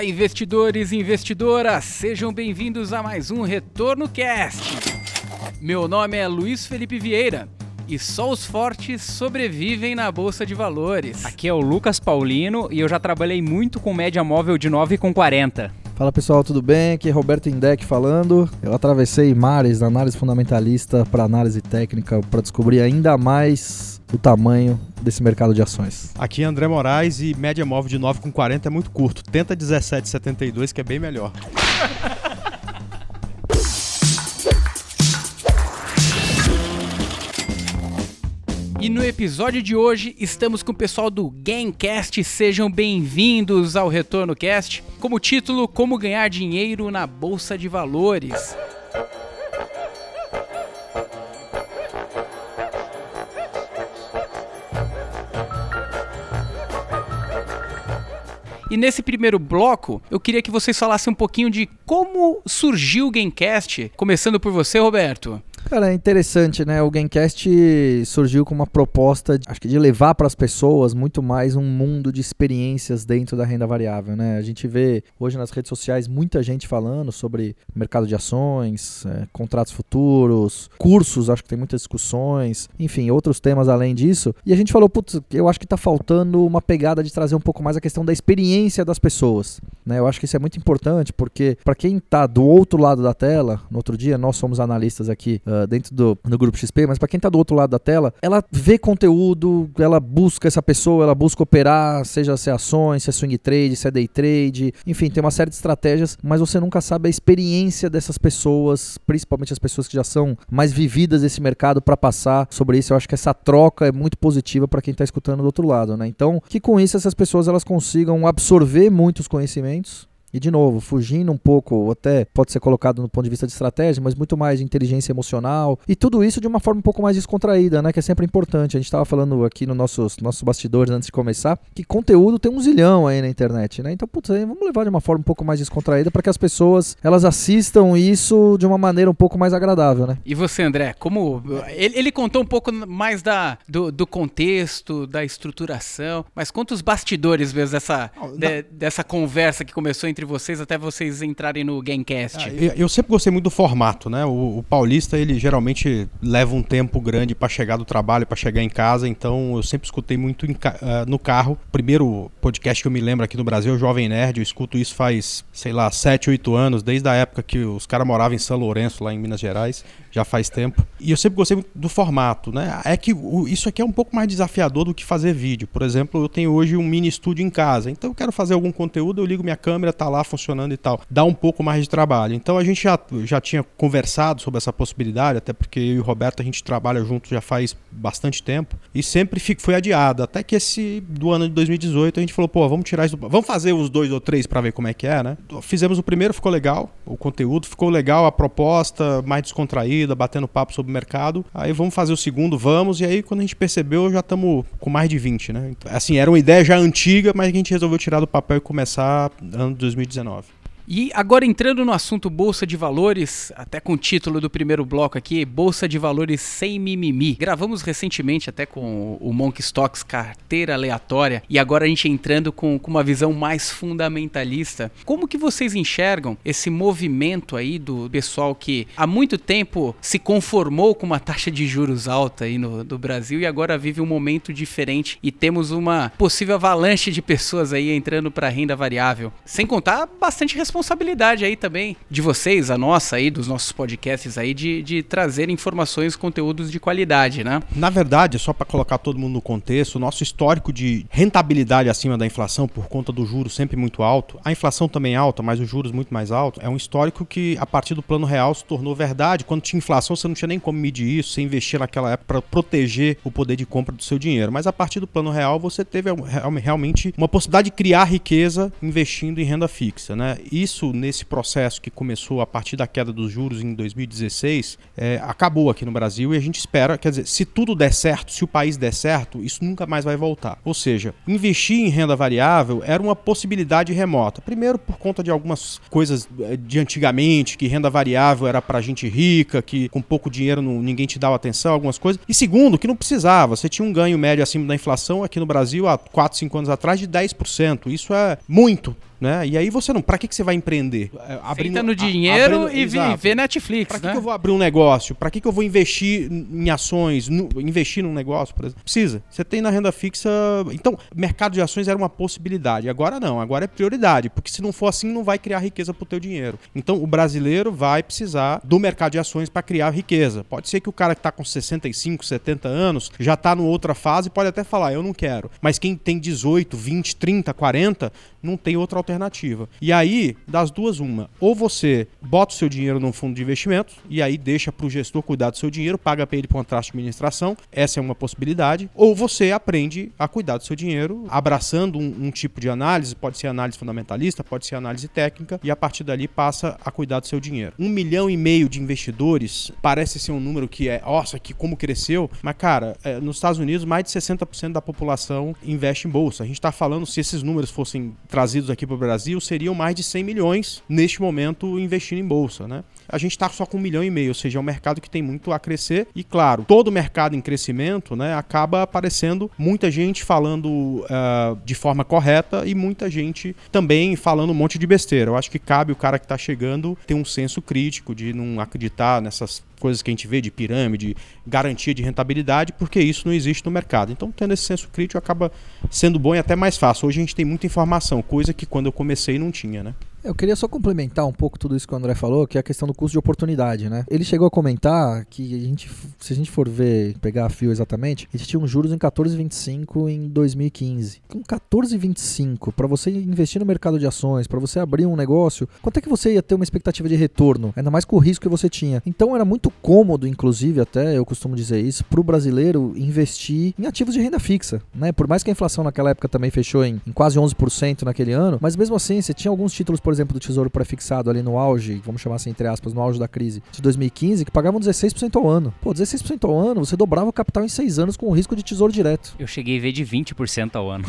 Olá, investidores e investidoras, sejam bem-vindos a mais um Retorno Cast. Meu nome é Luiz Felipe Vieira e só os fortes sobrevivem na bolsa de valores. Aqui é o Lucas Paulino e eu já trabalhei muito com média móvel de 9,40. Fala pessoal, tudo bem? Aqui é Roberto Indec falando. Eu atravessei mares da análise fundamentalista para análise técnica para descobrir ainda mais o tamanho desse mercado de ações. Aqui é André Moraes e média móvel de 9,40 é muito curto. Tenta 17,72 que é bem melhor. E no episódio de hoje estamos com o pessoal do Gamecast. Sejam bem-vindos ao Retorno Cast. Como título, Como ganhar dinheiro na bolsa de valores. E nesse primeiro bloco, eu queria que vocês falassem um pouquinho de como surgiu o Gamecast. Começando por você, Roberto. Cara, é interessante, né? O Gamecast surgiu com uma proposta, acho que de levar para as pessoas muito mais um mundo de experiências dentro da renda variável, né? A gente vê hoje nas redes sociais muita gente falando sobre mercado de ações, é, contratos futuros, cursos, acho que tem muitas discussões, enfim, outros temas além disso. E a gente falou, putz, eu acho que está faltando uma pegada de trazer um pouco mais a questão da experiência das pessoas, né? Eu acho que isso é muito importante porque para quem está do outro lado da tela, no outro dia nós somos analistas aqui uh, dentro do, do grupo XP, mas para quem está do outro lado da tela, ela vê conteúdo, ela busca essa pessoa, ela busca operar, seja se é ações, se é swing trade, se é day trade, enfim, tem uma série de estratégias, mas você nunca sabe a experiência dessas pessoas, principalmente as pessoas que já são mais vividas desse mercado para passar sobre isso. Eu acho que essa troca é muito positiva para quem está escutando do outro lado, né? Então, que com isso essas pessoas elas consigam absorver muitos conhecimentos e de novo, fugindo um pouco, até pode ser colocado no ponto de vista de estratégia, mas muito mais de inteligência emocional. E tudo isso de uma forma um pouco mais descontraída, né? Que é sempre importante. A gente estava falando aqui nos nossos, nossos bastidores antes de começar, que conteúdo tem um zilhão aí na internet, né? Então, putz, aí vamos levar de uma forma um pouco mais descontraída para que as pessoas elas assistam isso de uma maneira um pouco mais agradável, né? E você, André, como. Ele, ele contou um pouco mais da, do, do, contexto, da estruturação, mas conta os bastidores mesmo dessa, de, dessa conversa que começou entre entre vocês até vocês entrarem no Gamecast? Ah, eu, eu, sempre gostei muito do formato, né? O, o paulista, ele geralmente leva um tempo grande para chegar do trabalho, para chegar em casa, então eu sempre escutei muito em, uh, no carro. Primeiro podcast que eu me lembro aqui no Brasil Jovem Nerd, eu escuto isso faz, sei lá, 7, 8 anos, desde a época que os caras moravam em São Lourenço, lá em Minas Gerais, já faz tempo. E eu sempre gostei do formato, né? É que isso aqui é um pouco mais desafiador do que fazer vídeo. Por exemplo, eu tenho hoje um mini estúdio em casa, então eu quero fazer algum conteúdo, eu ligo minha câmera, tá lá funcionando e tal. Dá um pouco mais de trabalho. Então a gente já, já tinha conversado sobre essa possibilidade, até porque eu e o Roberto a gente trabalha junto já faz bastante tempo e sempre foi adiado. Até que esse do ano de 2018 a gente falou, pô, vamos tirar isso, do... vamos fazer os dois ou três para ver como é que é, né? Fizemos o primeiro, ficou legal, o conteúdo ficou legal, a proposta mais descontraída, batendo papo sobre o mercado. Aí vamos fazer o segundo, vamos, e aí quando a gente percebeu, já estamos com mais de 20, né? Então, assim, era uma ideia já antiga, mas a gente resolveu tirar do papel e começar ano de 2019. E agora entrando no assunto Bolsa de Valores, até com o título do primeiro bloco aqui, Bolsa de Valores sem mimimi. Gravamos recentemente até com o Monk Stocks carteira aleatória e agora a gente entrando com, com uma visão mais fundamentalista. Como que vocês enxergam esse movimento aí do pessoal que há muito tempo se conformou com uma taxa de juros alta aí no do Brasil e agora vive um momento diferente e temos uma possível avalanche de pessoas aí entrando para renda variável. Sem contar bastante responsabilidade responsabilidade aí também de vocês, a nossa aí, dos nossos podcasts aí, de, de trazer informações, conteúdos de qualidade, né? Na verdade, só para colocar todo mundo no contexto, o nosso histórico de rentabilidade acima da inflação por conta do juros sempre muito alto, a inflação também é alta, mas os juros muito mais alto, é um histórico que a partir do plano real se tornou verdade. Quando tinha inflação, você não tinha nem como medir isso, você investia naquela época para proteger o poder de compra do seu dinheiro. Mas a partir do plano real, você teve realmente uma possibilidade de criar riqueza investindo em renda fixa, né? E isso nesse processo que começou a partir da queda dos juros em 2016, é, acabou aqui no Brasil e a gente espera, quer dizer, se tudo der certo, se o país der certo, isso nunca mais vai voltar. Ou seja, investir em renda variável era uma possibilidade remota. Primeiro, por conta de algumas coisas é, de antigamente, que renda variável era para gente rica, que com pouco dinheiro não, ninguém te dava atenção, algumas coisas. E segundo, que não precisava. Você tinha um ganho médio acima da inflação aqui no Brasil há 4, 5 anos atrás de 10%. Isso é muito né? E aí você não, para que, que você vai empreender? É, abrindo no dinheiro abrindo, e exato. ver Netflix, Para que, né? que eu vou abrir um negócio? Para que, que eu vou investir em ações, no, investir num negócio, por exemplo? Precisa. Você tem na renda fixa, então, mercado de ações era uma possibilidade. Agora não, agora é prioridade, porque se não for assim não vai criar riqueza pro teu dinheiro. Então, o brasileiro vai precisar do mercado de ações para criar riqueza. Pode ser que o cara que está com 65, 70 anos já está numa outra fase, pode até falar, eu não quero. Mas quem tem 18, 20, 30, 40, não tem outra alternativa. E aí, das duas, uma. Ou você bota o seu dinheiro num fundo de investimento e aí deixa para o gestor cuidar do seu dinheiro, paga para ele contrato de administração, essa é uma possibilidade. Ou você aprende a cuidar do seu dinheiro, abraçando um, um tipo de análise, pode ser análise fundamentalista, pode ser análise técnica, e a partir dali passa a cuidar do seu dinheiro. Um milhão e meio de investidores parece ser um número que é, nossa, que como cresceu, mas cara, é, nos Estados Unidos mais de 60% da população investe em bolsa. A gente está falando, se esses números fossem trazidos aqui para o Brasil seriam mais de 100 milhões neste momento investindo em bolsa, né? A gente está só com um milhão e meio, ou seja, é um mercado que tem muito a crescer e, claro, todo mercado em crescimento, né, acaba aparecendo muita gente falando uh, de forma correta e muita gente também falando um monte de besteira. Eu acho que cabe o cara que está chegando ter um senso crítico de não acreditar nessas coisas que a gente vê de pirâmide, garantia de rentabilidade, porque isso não existe no mercado. Então, tendo esse senso crítico, acaba sendo bom e até mais fácil. Hoje a gente tem muita informação, coisa que quando eu comecei não tinha, né? Eu queria só complementar um pouco tudo isso que o André falou, que é a questão do custo de oportunidade, né? Ele chegou a comentar que a gente, se a gente for ver, pegar a fio exatamente, a gente tinha um juros em 14,25 em 2015. Com 14,25 para você investir no mercado de ações, para você abrir um negócio, quanto é que você ia ter uma expectativa de retorno? Ainda mais com o risco que você tinha. Então era muito cômodo, inclusive, até eu costumo dizer isso, para o brasileiro investir em ativos de renda fixa, né? Por mais que a inflação naquela época também fechou em, em quase 11% naquele ano, mas mesmo assim, você tinha alguns títulos, por por exemplo, do Tesouro Prefixado ali no auge, vamos chamar assim, entre aspas, no auge da crise de 2015, que pagavam 16% ao ano. Pô, 16% ao ano, você dobrava o capital em 6 anos com o risco de tesouro direto. Eu cheguei a ver de 20% ao ano.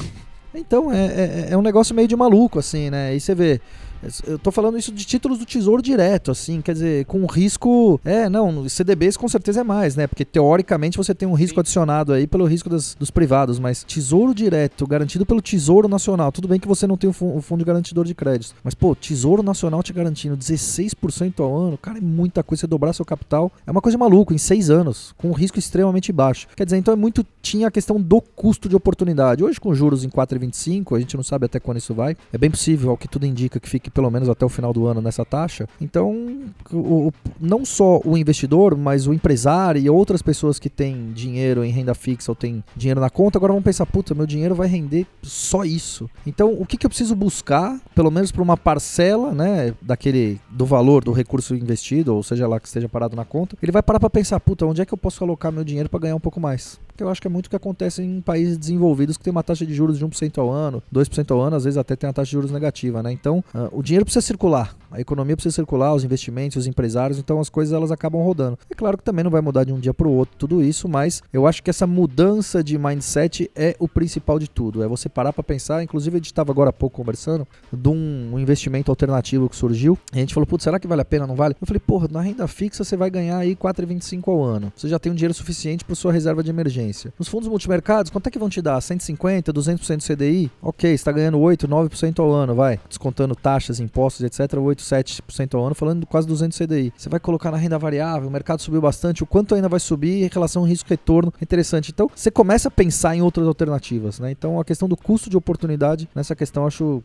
Então, é, é, é um negócio meio de maluco, assim, né? E você vê, eu tô falando isso de títulos do Tesouro direto, assim, quer dizer, com risco. É, não, CDBs com certeza é mais, né? Porque teoricamente você tem um risco adicionado aí pelo risco das, dos privados, mas Tesouro direto, garantido pelo Tesouro Nacional. Tudo bem que você não tem o, fundo garantidor de créditos, mas, pô, Tesouro Nacional te garantindo 16% ao ano, cara, é muita coisa. Você dobrar seu capital é uma coisa maluca, em seis anos, com um risco extremamente baixo. Quer dizer, então é muito. Tinha a questão do custo de oportunidade. Hoje, com juros em 4,25, a gente não sabe até quando isso vai. É bem possível, ao que tudo indica, que fique pelo menos até o final do ano nessa taxa. Então, o, não só o investidor, mas o empresário e outras pessoas que têm dinheiro em renda fixa ou têm dinheiro na conta, agora vão pensar, puta, meu dinheiro vai render só isso. Então, o que, que eu preciso buscar, pelo menos para uma parcela, né, daquele do valor do recurso investido, ou seja lá que esteja parado na conta, ele vai parar para pensar, puta, onde é que eu posso alocar meu dinheiro para ganhar um pouco mais? que eu acho que é muito o que acontece em países desenvolvidos que tem uma taxa de juros de 1% ao ano, 2% ao ano, às vezes até tem uma taxa de juros negativa, né? Então, uh, o dinheiro precisa circular, a economia precisa circular, os investimentos, os empresários, então as coisas elas acabam rodando. É claro que também não vai mudar de um dia para o outro tudo isso, mas eu acho que essa mudança de mindset é o principal de tudo. É você parar para pensar, inclusive a gente estava agora há pouco conversando de um investimento alternativo que surgiu, a gente falou, putz, será que vale a pena, não vale? Eu falei, porra, na renda fixa você vai ganhar aí 4,25 ao ano. Você já tem um dinheiro suficiente para sua reserva de emergência. Nos fundos multimercados, quanto é que vão te dar? 150, 200% do CDI? Ok, está ganhando 8, 9% ao ano, vai. Descontando taxas, impostos, etc, 8, 7% ao ano, falando de quase 200 CDI. Você vai colocar na renda variável, o mercado subiu bastante, o quanto ainda vai subir em relação ao risco-retorno, interessante. Então, você começa a pensar em outras alternativas, né? Então, a questão do custo de oportunidade, nessa questão, acho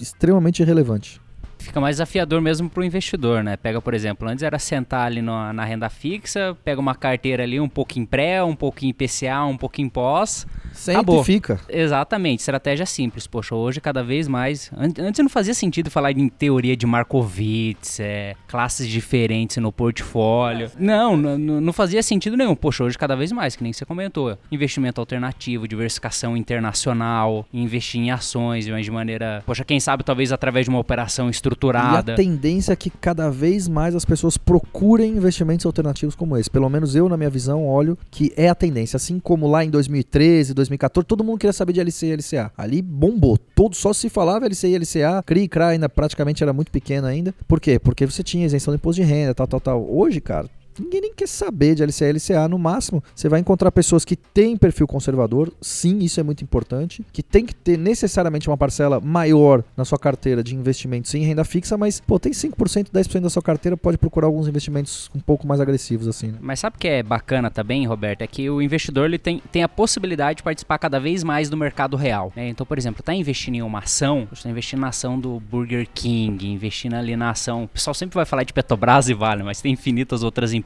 extremamente relevante fica mais desafiador mesmo para o investidor, né? Pega, por exemplo, antes era sentar ali no, na renda fixa, pega uma carteira ali um em pré, um pouco em PCA, um pouco em pós, Sempre Acabou. fica. Exatamente, estratégia simples. Poxa, hoje cada vez mais. an- Antes não fazia sentido falar em teoria de Markowitz, é, classes diferentes no portfólio. Não, n- n- não fazia sentido nenhum. Poxa, hoje cada vez mais, que nem você comentou. Investimento alternativo, diversificação internacional, investir em ações, mas de maneira. Poxa, quem sabe talvez através de uma operação E a estruturada. tendência é que cada vez mais as pessoas procurem investimentos alternativos como esse. Pelo menos eu, na minha visão, olho que é a tendência. Assim como lá em 2013, 2014, todo mundo queria saber de LCI e LCA. Ali bombou. Todo só se falava LCI e LCA. CRI, CRA ainda praticamente era muito pequeno ainda. Por quê? Porque você tinha isenção do imposto de renda, tal, tal, tal. Hoje, cara, Ninguém nem quer saber de LCA e LCA. No máximo, você vai encontrar pessoas que têm perfil conservador. Sim, isso é muito importante. Que tem que ter necessariamente uma parcela maior na sua carteira de investimentos em renda fixa, mas, pô, tem 5%, 10% da sua carteira, pode procurar alguns investimentos um pouco mais agressivos, assim, né? Mas sabe o que é bacana também, Roberto? É que o investidor ele tem, tem a possibilidade de participar cada vez mais do mercado real. né? Então, por exemplo, tá investindo em uma ação, você está investindo na ação do Burger King, investindo ali na ação. O pessoal sempre vai falar de Petrobras e Vale, mas tem infinitas outras empresas.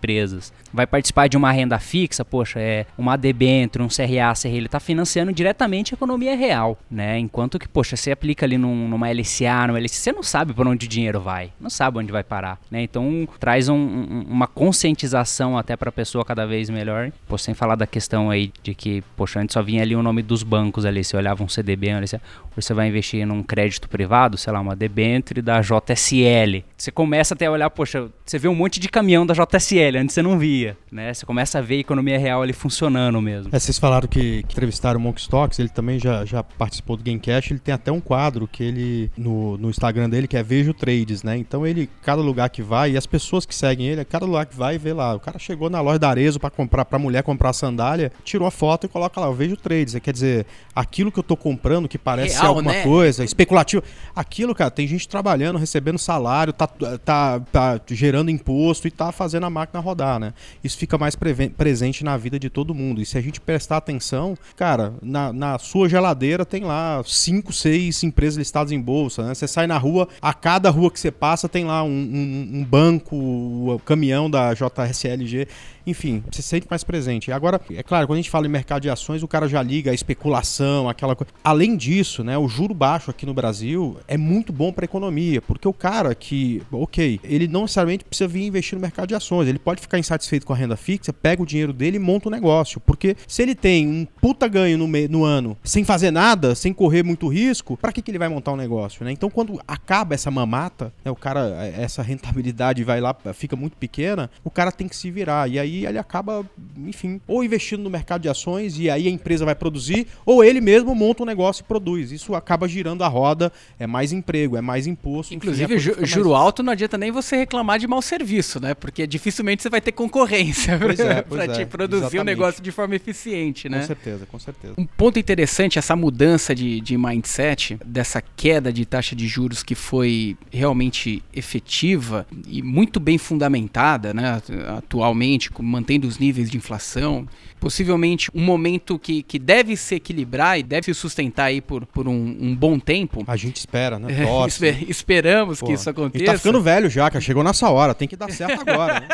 Vai participar de uma renda fixa, poxa, é uma debênture, um CRA, CRI, ele está financiando diretamente a economia real, né? Enquanto que, poxa, você aplica ali num- numa LCA, numa LCA, você não sabe por onde o dinheiro vai, não sabe onde vai parar, né? Então traz um- um- uma conscientização até para a pessoa cada vez melhor. Pô, sem falar da questão aí de que, poxa, antes só vinha ali o nome dos bancos ali, você olhava um CDB, hoje você vai investir num crédito privado, sei lá, uma debênture da JSL. Você começa até a olhar, poxa, você vê um monte de caminhão da JSL, antes você não via, né? Você começa a ver a economia real ali funcionando mesmo. É, vocês falaram que, que entrevistaram o Monk Stocks, ele também já, já participou do Gamecast, ele tem até um quadro que ele, no, no Instagram dele, que é Vejo Trades, né? Então ele, cada lugar que vai, e as pessoas que seguem ele, cada lugar que vai, vê lá, o cara chegou na loja da Arezo pra comprar, pra mulher comprar sandália, tirou a foto e coloca lá, eu vejo trades, quer dizer, aquilo que eu tô comprando, que parece ser Real, alguma né? coisa, especulativo, aquilo, cara, tem gente trabalhando, recebendo salário, tá, tá, tá gerando imposto e tá fazendo a máquina rodar, né? Isso fica mais presente na vida de todo mundo. E se a gente prestar atenção, cara, na, na sua geladeira tem lá cinco, seis empresas listadas em bolsa, né? Você sai na rua, a cada rua que você passa tem lá um, um- um banco, o caminhão da JSLG, enfim, se sente mais presente. Agora, é claro, quando a gente fala em mercado de ações, o cara já liga a especulação, aquela coisa. Além disso, né, o juro baixo aqui no Brasil é muito bom para a economia, porque o cara que, ok, ele não necessariamente precisa vir investir no mercado de ações, ele pode ficar insatisfeito com a renda fixa, pega o dinheiro dele e monta um negócio, porque se ele tem um puta ganho no, me- no ano, sem fazer nada, sem correr muito risco, para que, que ele vai montar um negócio, né? Então, quando acaba essa mamata, né, o cara, essa rentabilidade vai lá, fica muito pequena, o cara tem que se virar, e aí ele acaba, enfim, ou investindo no mercado de ações, e aí a empresa vai produzir, ou ele mesmo monta um negócio e produz. Isso acaba girando a roda, é mais emprego, é mais imposto. enfim, Inclusive, coisa ju- mais- juro alto não adianta nem você reclamar de mau serviço, né? Porque dificilmente você vai ter concorrência Pois é, para pois te é, produzir o exatamente. negócio de forma eficiente, Com né? certeza, com certeza. Um ponto interessante, essa mudança de, de mindset, dessa queda de taxa de juros que foi realmente efetiva e muito bem fundamentada, né, atualmente, com- mantendo os níveis de inflação, possivelmente um momento que, que deve se equilibrar e deve se sustentar aí por, por um, um bom tempo. A gente espera, né? É, Torce. espe- esperamos Pô, que isso A aconteça. gente tá ficando velho já, cara. Chegou nessa hora. Tem que dar certo agora, né?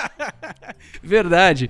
Verdade.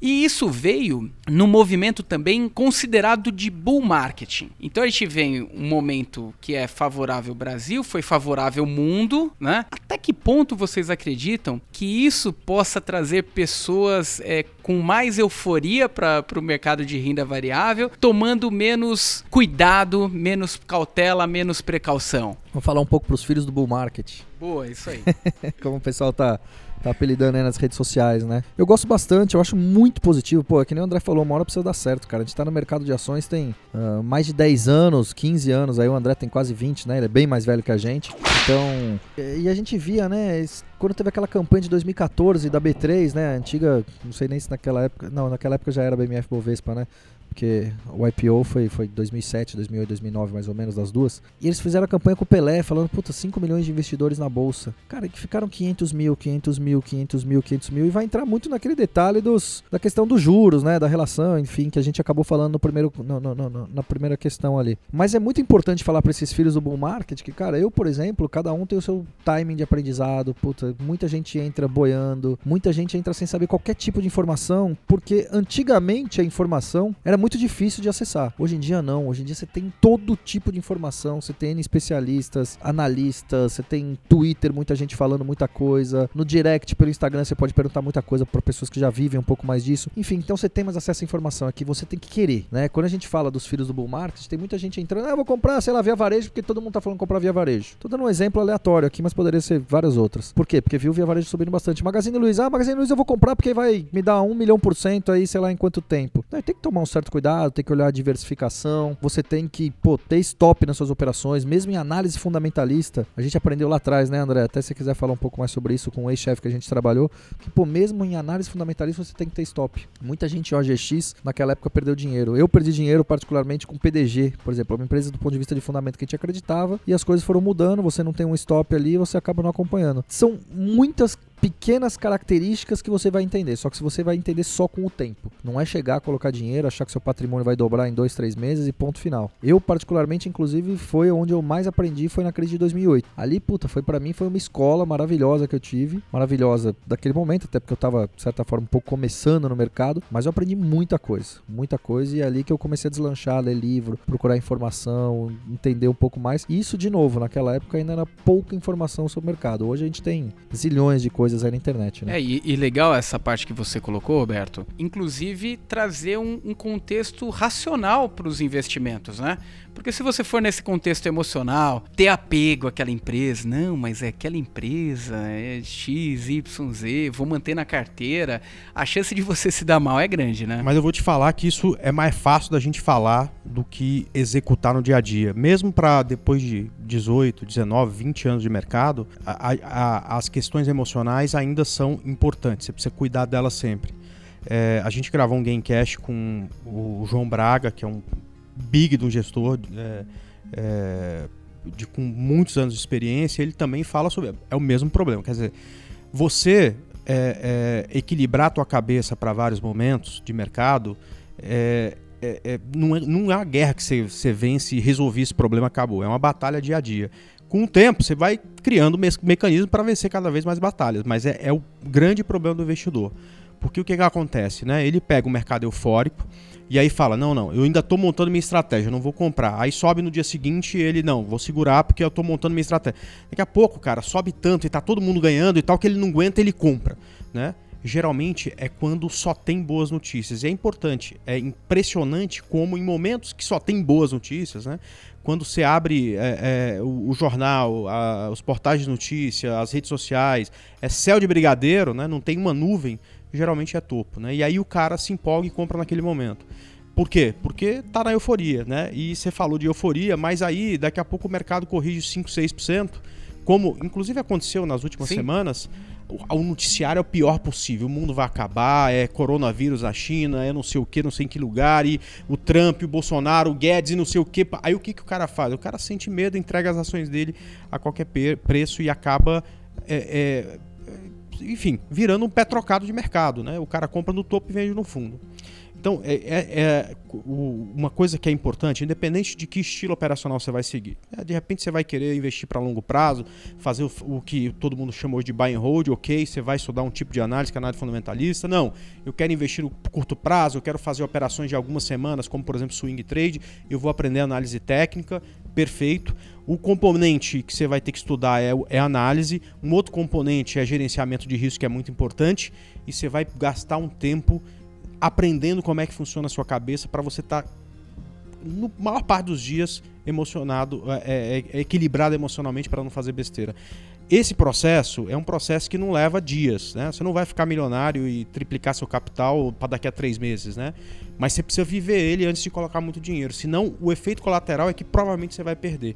E isso veio no movimento também considerado de bull marketing. Então a gente vem um momento que é favorável ao Brasil, foi favorável ao mundo, né? Até que ponto vocês acreditam que isso possa trazer pessoas é, com mais euforia para o mercado de renda variável, tomando menos cuidado, menos cautela, menos precaução? Vamos falar um pouco pros filhos do bull market. Boa, isso aí. como o pessoal tá, tá apelidando aí nas redes sociais, né? Eu gosto bastante, eu acho muito positivo. Pô, é que nem o André falou, uma hora precisa dar certo, cara. A gente tá no mercado de ações tem ah, mais de 10 anos, 15 anos. Aí o André tem quase 20, né? Ele é bem mais velho que a gente. Então, e a gente via, né? Quando teve aquela campanha de 2014 da B3, né? Antiga, não sei nem se naquela época. Não, naquela época já era BMF Bovespa, né? Porque o IPO foi, foi 2007, 2008, 2009, mais ou menos, das duas. E eles fizeram a campanha com o Pelé, falando, puta, 5 milhões de investidores na bolsa. Cara, que ficaram 500 mil, 500 mil, 500 mil, 500 mil. E vai entrar muito naquele detalhe dos, da questão dos juros, né? Da relação, enfim, que a gente acabou falando no primeiro, no- no- no- na primeira questão ali. Mas é muito importante falar para esses filhos do bull market que, cara, eu, por exemplo, cada um tem o seu timing de aprendizado. Puta, muita gente entra boiando, muita gente entra sem saber qualquer tipo de informação, porque antigamente a informação era muito muito difícil de acessar. Hoje em dia não, hoje em dia você tem todo tipo de informação, você tem especialistas, analistas, você tem Twitter, muita gente falando muita coisa, no direct pelo Instagram você pode perguntar muita coisa para pessoas que já vivem um pouco mais disso. Enfim, então você tem mais acesso à informação aqui, você tem que querer, né? Quando a gente fala dos filhos do bull market, tem muita gente entrando, ah, vou comprar, sei lá, via varejo, porque todo mundo tá falando comprar via varejo. Tô dando um exemplo aleatório aqui, mas poderia ser várias outras. Por quê? Porque viu via varejo subindo bastante. Magazine Luiza, ah, Magazine Luiza eu vou comprar porque vai me dar um milhão por cento aí, sei lá, em quanto tempo. Tem que tomar um certo cuidado, tem que olhar a diversificação, você tem que, pô, ter stop nas suas operações, mesmo em análise fundamentalista. A gente aprendeu lá atrás, né, André? Até se você quiser falar um pouco mais sobre isso com o ex-chefe que a gente trabalhou, que, pô, mesmo em análise fundamentalista você tem que ter stop. Muita gente OGX naquela época perdeu dinheiro. Eu perdi dinheiro particularmente com PDG, por exemplo, uma empresa do ponto de vista de fundamento que a gente acreditava e as coisas foram mudando, você não tem um stop ali você acaba não acompanhando. São muitas pequenas características que você vai entender, só que se você vai entender só com o tempo. Não é chegar, colocar dinheiro, achar que seu patrimônio vai dobrar em dois, três meses e ponto final. Eu, particularmente, inclusive, foi onde eu mais aprendi, foi na crise de 2008. Ali, puta, foi para mim, foi uma escola maravilhosa que eu tive, maravilhosa daquele momento, até porque eu tava, de certa forma, um pouco começando no mercado, mas eu aprendi muita coisa, muita coisa, e é ali que eu comecei a deslanchar, ler livro, procurar informação, entender um pouco mais. E isso, de novo, naquela época ainda era pouca informação sobre o mercado. Hoje a gente tem zilhões de coisas coisas aí na internet, né? É, e, e legal essa parte que você colocou, Roberto. Inclusive, trazer um, um contexto racional para os investimentos, né? Porque se você for nesse contexto emocional, ter apego àquela empresa, não, mas é aquela empresa, é X, Y, Z, vou manter na carteira, a chance de você se dar mal é grande, né? Mas eu vou te falar que isso é mais fácil da gente falar do que executar no dia a dia. Mesmo para depois de 18, 19, 20 anos de mercado, a, a, as questões emocionais ainda são importantes. Você precisa cuidar delas sempre. É, a gente gravou um Gamecast com o João Braga, que é um big de um gestor é, é, de, com muitos anos de experiência, ele também fala sobre. É o mesmo problema. Quer dizer, você é, é equilibrar a tua cabeça para vários momentos de mercado é, é, não, é, não uma guerra que você, você vence e resolver esse problema acabou. É uma batalha dia a dia. Com o tempo, você vai criando me mecanismos para vencer cada vez mais batalhas. Mas é, é, o grande problema do investidor. Porque o que, que acontece? Né? Ele pega o mercado eufórico, e aí fala: não, não, eu ainda estou montando minha estratégia, não vou comprar. Aí sobe no dia seguinte ele, não, vou segurar porque eu estou montando minha estratégia. Daqui a pouco, cara, sobe tanto e tá todo mundo ganhando e tal que ele não aguenta, ele compra, né? Geralmente é quando só tem boas notícias. E é importante, é impressionante como em momentos que só tem boas notícias, né? Quando você abre é, é, o, o, jornal, a, os portais de notícia, as redes sociais, é céu de brigadeiro, né? Não tem uma nuvem geralmente é topo, né? E aí o cara se empolga e compra naquele momento. Por quê? Porque tá na euforia, né? E você falou de euforia, mas aí daqui a pouco o mercado corrige 5, 6%, como inclusive aconteceu nas últimas Sim. semanas. O noticiário é o pior possível. O mundo vai acabar, é coronavírus na China, é não sei o que, não sei em que lugar, e o Trump, o Bolsonaro, o Guedes e não sei o que. Aí o que, que o cara faz? O cara sente medo, entrega as ações dele a qualquer preço e acaba é, é, enfim, virando um pé trocado de mercado, né? O cara compra no topo e vende no fundo. Então, é, é, é, uma coisa que é importante, independente de que estilo operacional você vai seguir. É, de repente você vai querer investir para longo prazo, fazer o, o, que todo mundo chama hoje de buy and hold, ok, você vai estudar um tipo de análise, que é análise fundamentalista. Não, eu quero investir no curto prazo, eu quero fazer operações de algumas semanas, como por exemplo swing trade, eu vou aprender análise técnica, perfeito. O componente que você vai ter que estudar é, é análise, um outro componente é gerenciamento de risco, que é muito importante, e você vai gastar um tempo aprendendo como é que funciona a sua cabeça para você estar, tá, no maior parte dos dias, emocionado, é, é, é equilibrado emocionalmente para não fazer besteira. Esse processo é um processo que não leva dias, né? Você não vai ficar milionário e triplicar seu capital para daqui a três meses, né? Mas você precisa viver ele antes de colocar muito dinheiro. Senão, o efeito colateral é que provavelmente você vai perder.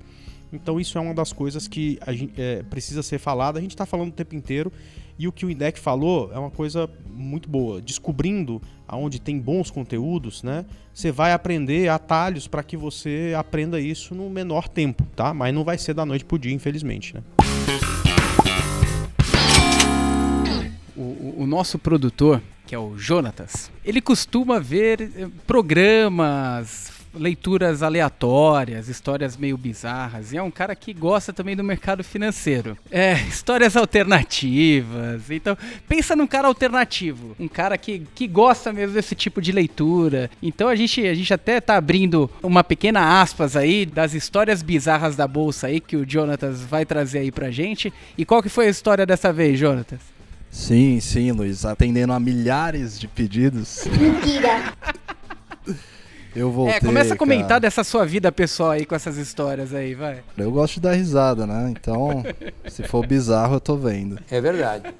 Então isso é uma das coisas que a gente, é, precisa ser falada. A gente está falando o tempo inteiro e o que o INDEC falou é uma coisa muito boa. Descobrindo aonde tem bons conteúdos, né? Você vai aprender atalhos para que você aprenda isso no menor tempo, tá? Mas não vai ser da noite pro dia, infelizmente, né? O, o nosso produtor, que é o Jonatas, ele costuma ver eh, programas, leituras aleatórias, histórias meio bizarras. E é um cara que gosta também do mercado financeiro. É, histórias alternativas. Então, pensa num cara alternativo. Um cara que, que gosta mesmo desse tipo de leitura. Então a gente, a gente até tá abrindo uma pequena aspas aí das histórias bizarras da bolsa aí que o Jonatas vai trazer aí pra gente. E qual que foi a história dessa vez, Jonatas? Sim, sim, Luiz. Atendendo a milhares de pedidos. Mentira! Eu voltei, É, começa a comentar cara. dessa sua vida pessoal aí com essas histórias aí, vai. Eu gosto de dar risada, né? Então, se for bizarro, eu tô vendo. É verdade.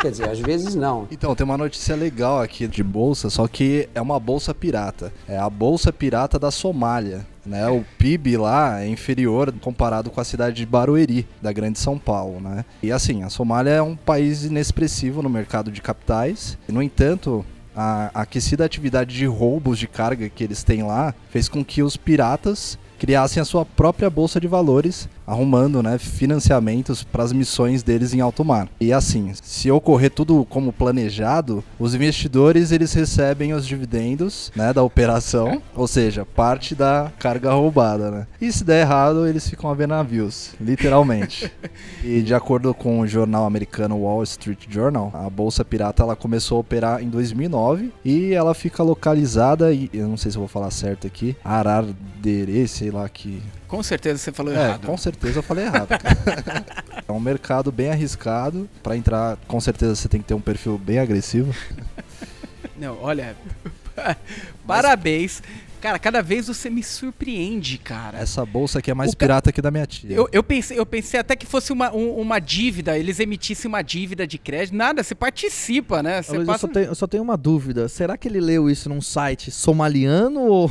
Quer dizer, às vezes não. Então, tem uma notícia legal aqui de bolsa, só que é uma bolsa pirata. É a bolsa pirata da Somália. Né, o PIB lá é inferior comparado com a cidade de Barueri, da Grande São Paulo, né? E assim, a Somália é um país inexpressivo no mercado de capitais. No entanto, a aquecida atividade de roubos de carga que eles têm lá fez com que os piratas criassem a sua própria bolsa de valores, arrumando né, financiamentos para as missões deles em alto mar. E assim, se ocorrer tudo como planejado, os investidores eles recebem os dividendos né, da operação, ou seja, parte da carga roubada. Né? E se der errado, eles ficam a ver navios, literalmente. e de acordo com o jornal americano Wall Street Journal, a bolsa pirata ela começou a operar em 2009 e ela fica localizada, e eu não sei se eu vou falar certo aqui, Arardere, sei lá que Com certeza você falou é, errado. com certeza eu falei errado. cara. é um mercado bem arriscado. Pra entrar, com certeza você tem que ter um perfil bem agressivo. Não, olha. Parabéns. Cara, cada vez você me surpreende, cara. Essa bolsa aqui é mais O ca- pirata que da minha tia. Eu, eu, pensei, eu pensei até que fosse uma, um- uma dívida, eles emitissem uma dívida de crédito. Nada, você participa, né? Você Luiz, eu, passa... só tenho, eu só tenho uma dúvida. Será que ele leu isso num site somaliano ou.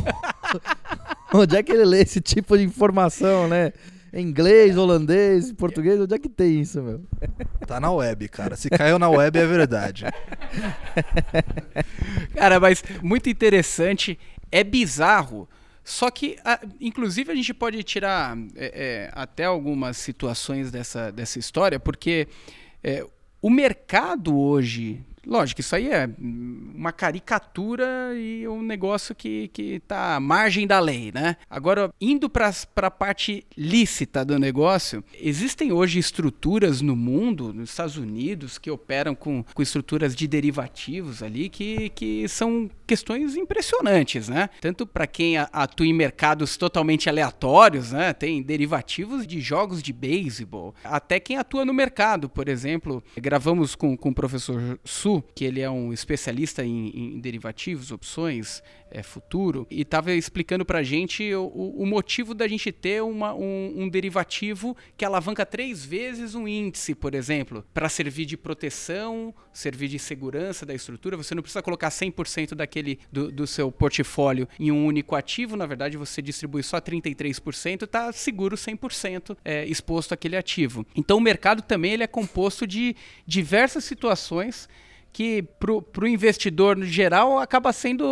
Onde é que ele lê esse tipo de informação, né? Em inglês, holandês, português? Onde é que tem isso, meu? Tá na web, cara. Se caiu na web é verdade. Cara, mas muito interessante. É bizarro. Só que, a- inclusive, a gente pode tirar é, é, até algumas situações dessa, dessa história, porque é, o mercado hoje. Lógico, isso aí é uma caricatura e um negócio que, que tá à margem da lei, né? Agora, indo para a parte lícita do negócio, existem hoje estruturas no mundo, nos Estados Unidos, que operam com, com estruturas de derivativos ali, que, que são questões impressionantes, né? Tanto para quem atua em mercados totalmente aleatórios, né? Tem derivativos de jogos de beisebol, até quem atua no mercado, por exemplo. Gravamos com, com o professor Su, que ele é um especialista em, em derivativos, opções, é, futuro, e estava explicando pra gente o, o- o motivo da gente ter uma- um, um derivativo que alavanca três vezes um índice, por exemplo, para servir de proteção, servir de segurança da estrutura. Você não precisa colocar 100% daquele do, do seu portfólio em um único ativo, na verdade você distribui só 33%, está seguro 100% é, exposto àquele ativo. Então o mercado também ele é composto de diversas situações que pro, pro investidor no geral acaba sendo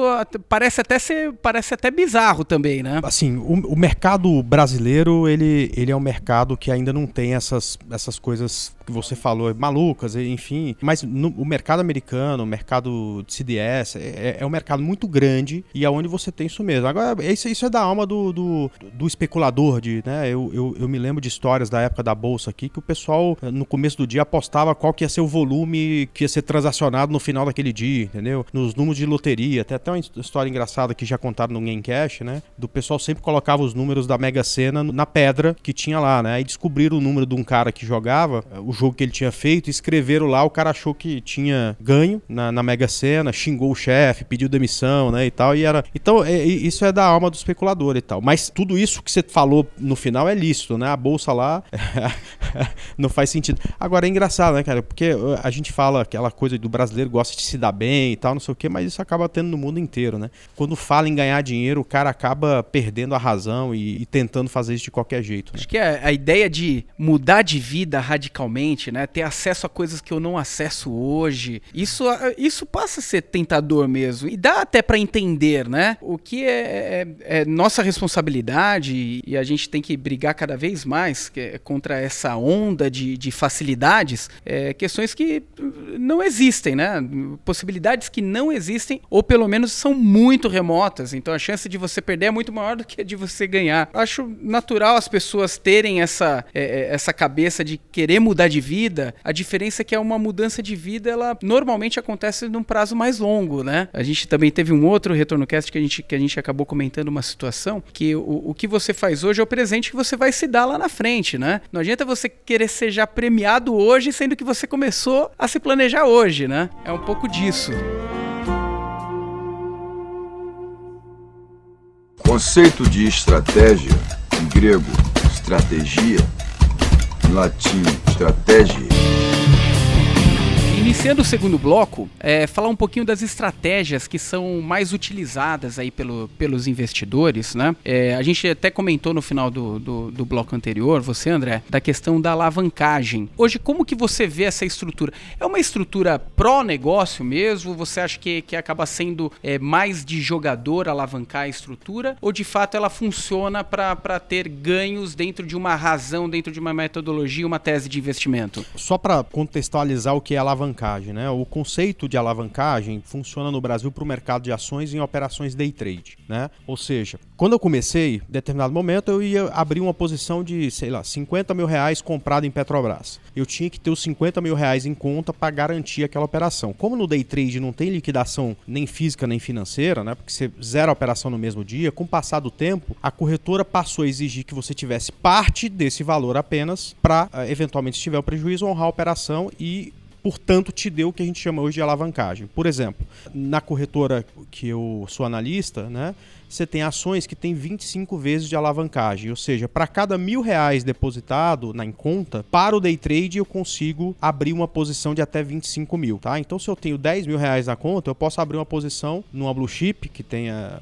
parece até ser parece até bizarro também, né? Assim, o, o mercado brasileiro, ele, ele é um mercado que ainda não tem essas, essas coisas que você falou, malucas, enfim. Mas no- o mercado americano, o mercado de CDS, é, é um mercado muito grande e é onde você tem isso mesmo. Agora, isso, isso é da alma do, do, do especulador, de, né? Eu, eu, eu me lembro de histórias da época da Bolsa aqui, que o pessoal, no começo do dia, apostava qual que ia ser o volume que ia ser transacionado no final daquele dia, entendeu? Nos números de loteria. Tem até uma história engraçada que já contaram no Gamecash, né? Do pessoal sempre colocava os números da Mega Sena na pedra que tinha lá, né? Aí descobriram o número de um cara que jogava, eh, o jogo que ele tinha feito, escreveram lá, o cara achou que tinha ganho na, na Mega Sena, xingou o chefe, pediu demissão, né? E tal, e era... Então, é- e- isso é da alma do especulador e tal. Mas tudo isso que você falou no final é lícito, né? A bolsa lá não faz sentido. Agora é engraçado, né, cara? Porque uh, a gente fala aquela coisa do brasileiro gosta de se dar bem e tal, não sei o quê, mas isso acaba tendo no mundo inteiro, né? Quando fala em ganhar dinheiro, o cara acaba perdendo a razão e, e tentando fazer isso de qualquer jeito. Né? Acho que a, a ideia de mudar de vida radicalmente, né? Ter acesso a coisas que eu não acesso hoje, isso, isso passa a ser tentador mesmo. E dá até pra entender, né? O que é, é- é nossa responsabilidade e a gente tem que brigar cada vez mais é contra essa onda de, de facilidades, é, questões que não existem. Existem, né? Possibilidades que não existem, ou pelo menos são muito remotas. Então a chance de você perder é muito maior do que a de você ganhar. Acho natural as pessoas terem essa, é, é, essa cabeça de querer mudar de vida. A diferença é que é uma mudança de vida, ela normalmente acontece num prazo mais longo, né? A gente também teve um outro retorno cast que a gente, que a gente acabou comentando uma situação que o, o que você faz hoje é o presente que você vai se dar lá na frente, né? Não adianta você querer ser já premiado hoje, sendo que você começou a se planejar hoje, né? É um pouco disso. Conceito de estratégia, em grego, estratégia, em latim, estratégia Iniciando o segundo bloco, é, falar um pouquinho das estratégias que são mais utilizadas aí pelo, pelos investidores, né? É, a gente até comentou no final do, do, do, bloco anterior, você, André, da questão da alavancagem. Hoje, como que você vê essa estrutura? É uma estrutura pró-negócio mesmo? Você acha que, que acaba sendo é, mais de jogador alavancar a estrutura? Ou de fato ela funciona para ter ganhos dentro de uma razão, dentro de uma metodologia, uma tese de investimento? Só para contextualizar o que é alavancagem alavancagem. Né? O conceito de alavancagem funciona no Brasil para o mercado de ações em operações day trade. Né? Ou seja, quando eu comecei, em determinado momento, eu ia abrir uma posição de, sei lá, 50 mil reais comprado em Petrobras. Eu tinha que ter os 50 mil reais em conta para garantir aquela operação. Como no day trade não tem liquidação nem física nem financeira, né? porque você zera a operação no mesmo dia, com o passar do tempo, a corretora passou a exigir que você tivesse parte desse valor apenas para, eh, eventualmente, se tiver o prejuízo, honrar a operação e portanto, te deu o que a gente chama hoje de alavancagem. Por exemplo, na corretora que eu sou analista, né, você tem ações que tem 25 vezes de alavancagem. Ou seja, para cada mil reais depositado na em conta, para o day trade eu consigo abrir uma posição de até 25 mil. Tá? Então, se eu tenho 10 mil reais na conta, eu posso abrir uma posição numa blue chip que tenha,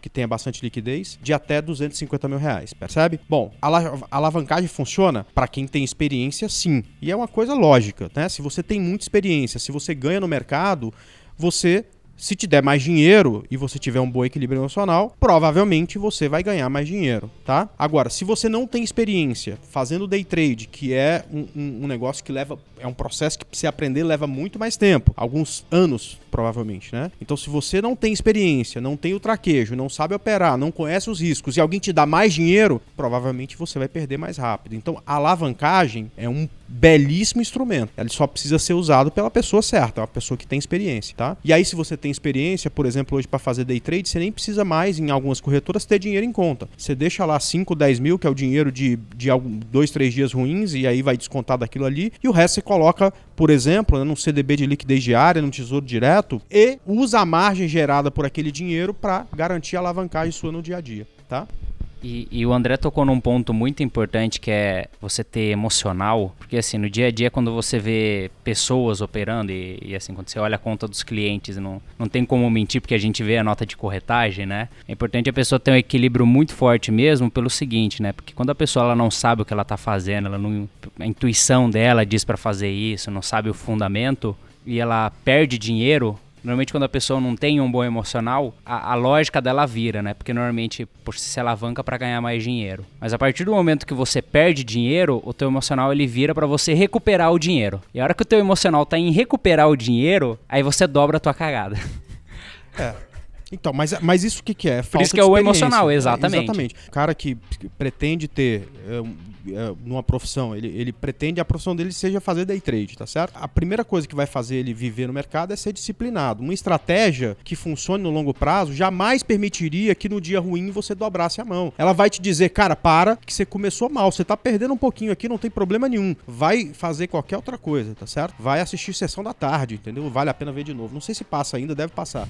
que tenha bastante liquidez de até 250 mil reais. Percebe? Bom, a alavancagem funciona para quem tem experiência, sim. E é uma coisa lógica. Né? Se você tem muita experiência, se você ganha no mercado, você se te der mais dinheiro e você tiver um bom equilíbrio emocional, provavelmente você vai ganhar mais dinheiro, tá? Agora, se você não tem experiência fazendo day trade, que é um, um, um negócio que leva, é um processo que se aprender leva muito mais tempo, alguns anos provavelmente, né? Então, se você não tem experiência, não tem o traquejo, não sabe operar, não conhece os riscos e alguém te dá mais dinheiro, provavelmente você vai perder mais rápido. Então, a alavancagem é um belíssimo instrumento. Ele só precisa ser usado pela pessoa certa, uma pessoa que tem experiência, tá? E aí, se você tem experiência, por exemplo, hoje para fazer day trade, você nem precisa mais, em algumas corretoras, ter dinheiro em conta. Você deixa lá 5, 10 mil, que é o dinheiro de, de dois, três dias ruins, e aí vai descontar daquilo ali, e o resto você coloca, por exemplo, num CDB de liquidez diária, num tesouro direto, e usa a margem gerada por aquele dinheiro para garantir a alavancagem sua no dia a dia, tá? E, e, o André tocou num ponto muito importante que é você ter emocional, porque assim, no dia a dia, quando você vê pessoas operando e, e, assim, quando você olha a conta dos clientes, não, não tem como mentir porque a gente vê a nota de corretagem, né? É importante a pessoa ter um equilíbrio muito forte mesmo pelo seguinte, né? Porque quando a pessoa ela não sabe o que ela está fazendo, ela não, a intuição dela diz para fazer isso, não sabe o fundamento e ela perde dinheiro, Normalmente, quando a pessoa não tem um bom emocional, a, a lógica dela vira, né? Porque normalmente por se alavanca para ganhar mais dinheiro. Mas a partir do momento que você perde dinheiro, o teu emocional ele vira para você recuperar o dinheiro. E a hora que o teu emocional tá em recuperar o dinheiro, aí você dobra a tua cagada. É. Então, mas, mas isso o que, que é? Falta Por isso que é o emocional, exatamente. É, exatamente. O cara que pretende ter é, é, numa profissão, ele, ele pretende a profissão dele seja fazer day trade, tá certo? A primeira coisa que vai fazer ele viver no mercado é ser disciplinado. Uma estratégia que funcione no longo prazo jamais permitiria que no dia ruim você dobrasse a mão. Ela vai te dizer, cara, para, que você começou mal, você tá perdendo um pouquinho aqui, não tem problema nenhum. Vai fazer qualquer outra coisa, tá certo? Vai assistir sessão da tarde, entendeu? Vale a pena ver de novo. Não sei se passa ainda, deve passar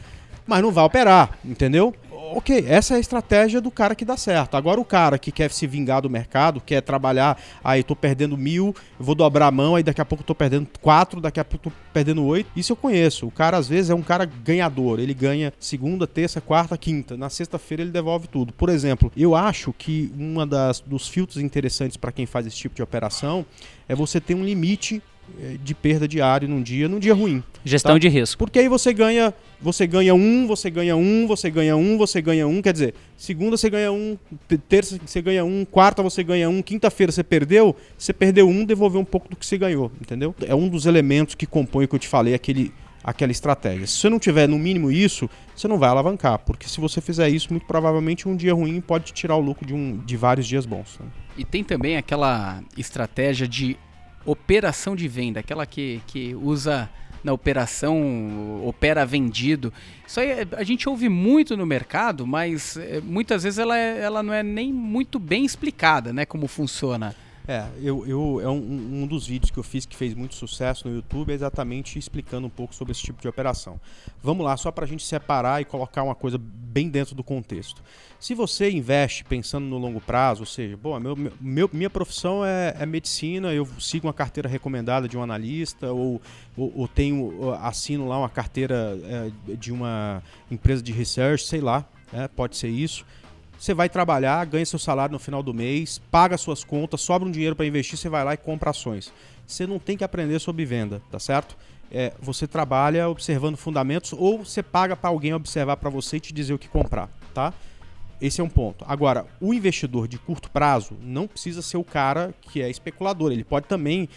mas não vai operar, entendeu? Ok, essa é a estratégia do cara que dá certo. Agora o cara que quer se vingar do mercado, quer trabalhar, aí tô perdendo mil, vou dobrar a mão, aí daqui a pouco tô perdendo quatro, daqui a pouco tô perdendo oito. Isso eu conheço. O cara às vezes é um cara ganhador. Ele ganha segunda, terça, quarta, quinta. Na sexta-feira ele devolve tudo. Por exemplo, eu acho que uma das dos filtros interessantes para quem faz esse tipo de operação é você ter um limite de perda diária num dia, num dia ruim. Gestão tá? de risco. Porque aí você ganha, você ganha um, você ganha um, você ganha um, você ganha um, quer dizer, segunda você ganha um, terça você ganha um, quarta você ganha um, quinta-feira você perdeu, você perdeu um, devolveu um pouco do que você ganhou, entendeu? É um dos elementos que compõe o que eu te falei, aquele aquela estratégia. Se você não tiver no mínimo isso, você não vai alavancar, porque se você fizer isso, muito provavelmente um dia ruim pode te tirar o lucro de, um, de vários dias bons. Né? E tem também aquela estratégia de operação de venda, aquela que, que usa na operação, opera vendido. Isso aí a gente ouve muito no mercado, mas é, muitas vezes ela, é, ela não é nem muito bem explicada, né, como funciona. É, eu, eu, é um, um dos vídeos que eu fiz que fez muito sucesso no YouTube é exatamente explicando um pouco sobre esse tipo de operação. Vamos lá, só para a gente separar e colocar uma coisa bem dentro do contexto. Se você investe pensando no longo prazo, ou seja, bom, meu, meu, minha profissão é, é, medicina, eu sigo uma carteira recomendada de um analista, ou, ou, ou tenho, assino lá uma carteira é, de uma empresa de research, sei lá, é, pode ser isso. Você vai trabalhar, ganha seu salário no final do mês, paga suas contas, sobra um dinheiro para investir, você vai lá e compra ações. Você não tem que aprender sobre venda, tá certo? É, você trabalha observando fundamentos ou você paga para alguém observar para você e te dizer o que comprar, tá? Esse é um ponto. Agora, o investidor de curto prazo não precisa ser o cara que é especulador. Ele pode também,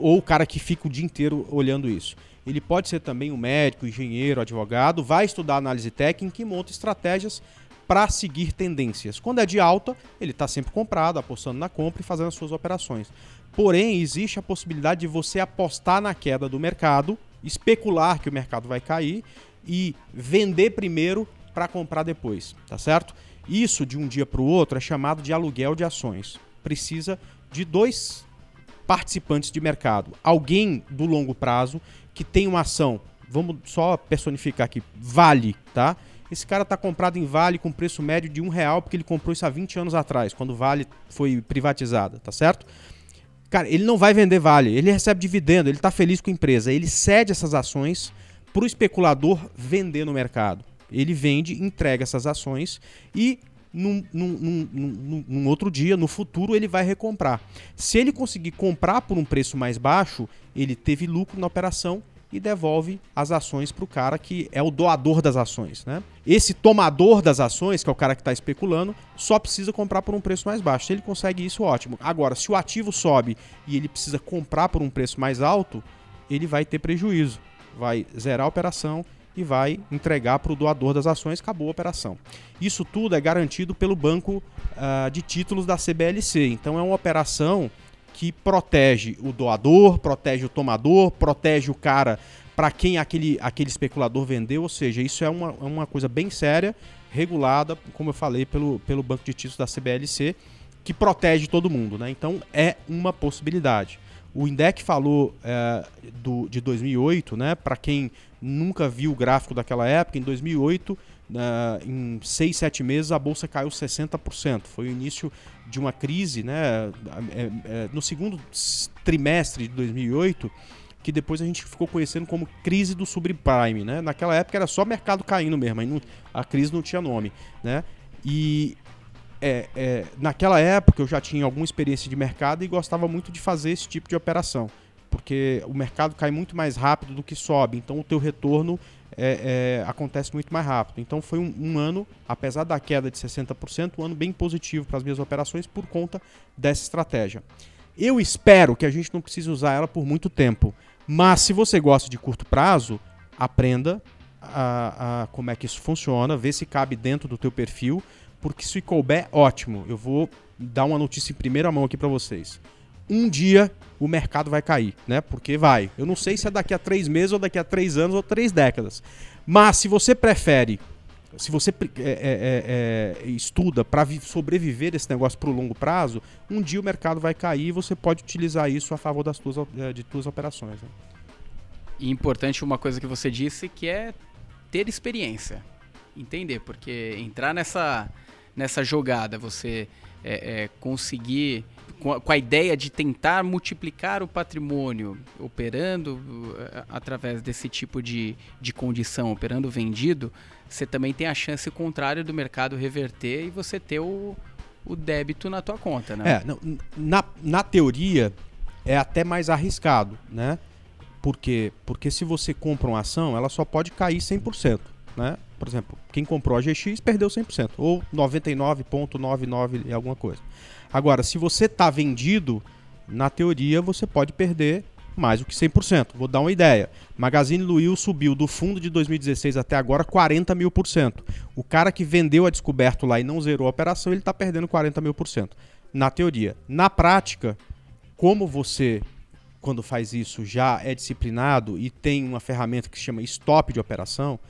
ou o cara que fica o dia inteiro olhando isso. Ele pode ser também um médico, engenheiro, advogado, vai estudar análise técnica e monta estratégias para seguir tendências. Quando é de alta, ele está sempre comprado, apostando na compra e fazendo as suas operações. Porém, existe a possibilidade de você apostar na queda do mercado, especular que o mercado vai cair e vender primeiro para comprar depois, tá certo? Isso de um dia para o outro é chamado de aluguel de ações. Precisa de dois participantes de mercado. Alguém do longo prazo que tem uma ação, vamos só personificar aqui, vale, tá? Esse cara está comprado em Vale com preço médio de um real porque ele comprou isso há 20 anos atrás, quando Vale foi privatizada, tá certo? Cara, ele não vai vender Vale, ele recebe dividendo, ele está feliz com a empresa, ele cede essas ações para o especulador vender no mercado. Ele vende, entrega essas ações e num, num, num, num, outro dia, no futuro, ele vai recomprar. Se ele conseguir comprar por um preço mais baixo, ele teve lucro na operação e devolve as ações para o cara que é o doador das ações. Né? Esse tomador das ações, que é o cara que está especulando, só precisa comprar por um preço mais baixo. Se ele consegue isso, ótimo. Agora, se o ativo sobe e ele precisa comprar por um preço mais alto, ele vai ter prejuízo. Vai zerar a operação e vai entregar para o doador das ações, acabou a operação. Isso tudo é garantido pelo banco uh, de títulos da CBLC. Então é uma operação que protege o doador, protege o tomador, protege o cara para quem aquele, aquele especulador vendeu. Ou seja, isso é uma, é uma coisa bem séria, regulada, como eu falei, pelo, pelo Banco de Títulos da CBLC, que protege todo mundo. Né? Então é uma possibilidade. O Indec falou é, do, de 2008, né? Para quem nunca viu o gráfico daquela época, em 2008 Uh, em seis, sete meses a bolsa caiu 60%. Foi o início de uma crise, né? É, é, no segundo trimestre de 2008, que depois a gente ficou conhecendo como crise do subprime, né? Naquela época era só mercado caindo mesmo, não, a crise não tinha nome, né? E é, é, naquela época eu já tinha alguma experiência de mercado e gostava muito de fazer esse tipo de operação, porque o mercado cai muito mais rápido do que sobe, então o teu retorno é, é, acontece muito mais rápido. Então foi um, um, ano, apesar da queda de 60%, um ano bem positivo para as minhas operações por conta dessa estratégia. Eu espero que a gente não precise usar ela por muito tempo, mas se você gosta de curto prazo, aprenda a, a como é que isso funciona, vê se cabe dentro do teu perfil, porque se couber, ótimo. Eu vou dar uma notícia em primeira mão aqui para vocês um dia o mercado vai cair, né? Porque vai. Eu não sei se é daqui a três meses ou daqui a três anos ou três décadas. Mas se você prefere, se você é, é, é, é estuda para sobreviver esse negócio para o longo prazo, um dia o mercado vai cair e você pode utilizar isso a favor das tuas, é, de tuas operações. Né? E importante uma coisa que você disse que é ter experiência, entender, porque entrar nessa nessa jogada, você é, conseguir com a, com a, ideia de tentar multiplicar o patrimônio, operando uh, através desse tipo de, de condição, operando vendido, você também tem a chance contrária do mercado reverter e você ter o, o débito na tua conta, né? É, na, na teoria é até mais arriscado, né? Por quê? Porque se você compra uma ação, ela só pode cair 100%, né? Por exemplo, quem comprou a GX perdeu 100%, ou 99,99 e alguma coisa. Agora, se você está vendido, na teoria você pode perder mais do que 100%. Vou dar uma ideia. Magazine Luiz subiu do fundo de 2016 até agora 40 mil por cento. O cara que vendeu a descoberto lá e não zerou a operação, ele está perdendo 40 mil por cento. Na teoria. Na prática, como você, quando faz isso, já é disciplinado e tem uma ferramenta que se chama stop de operação,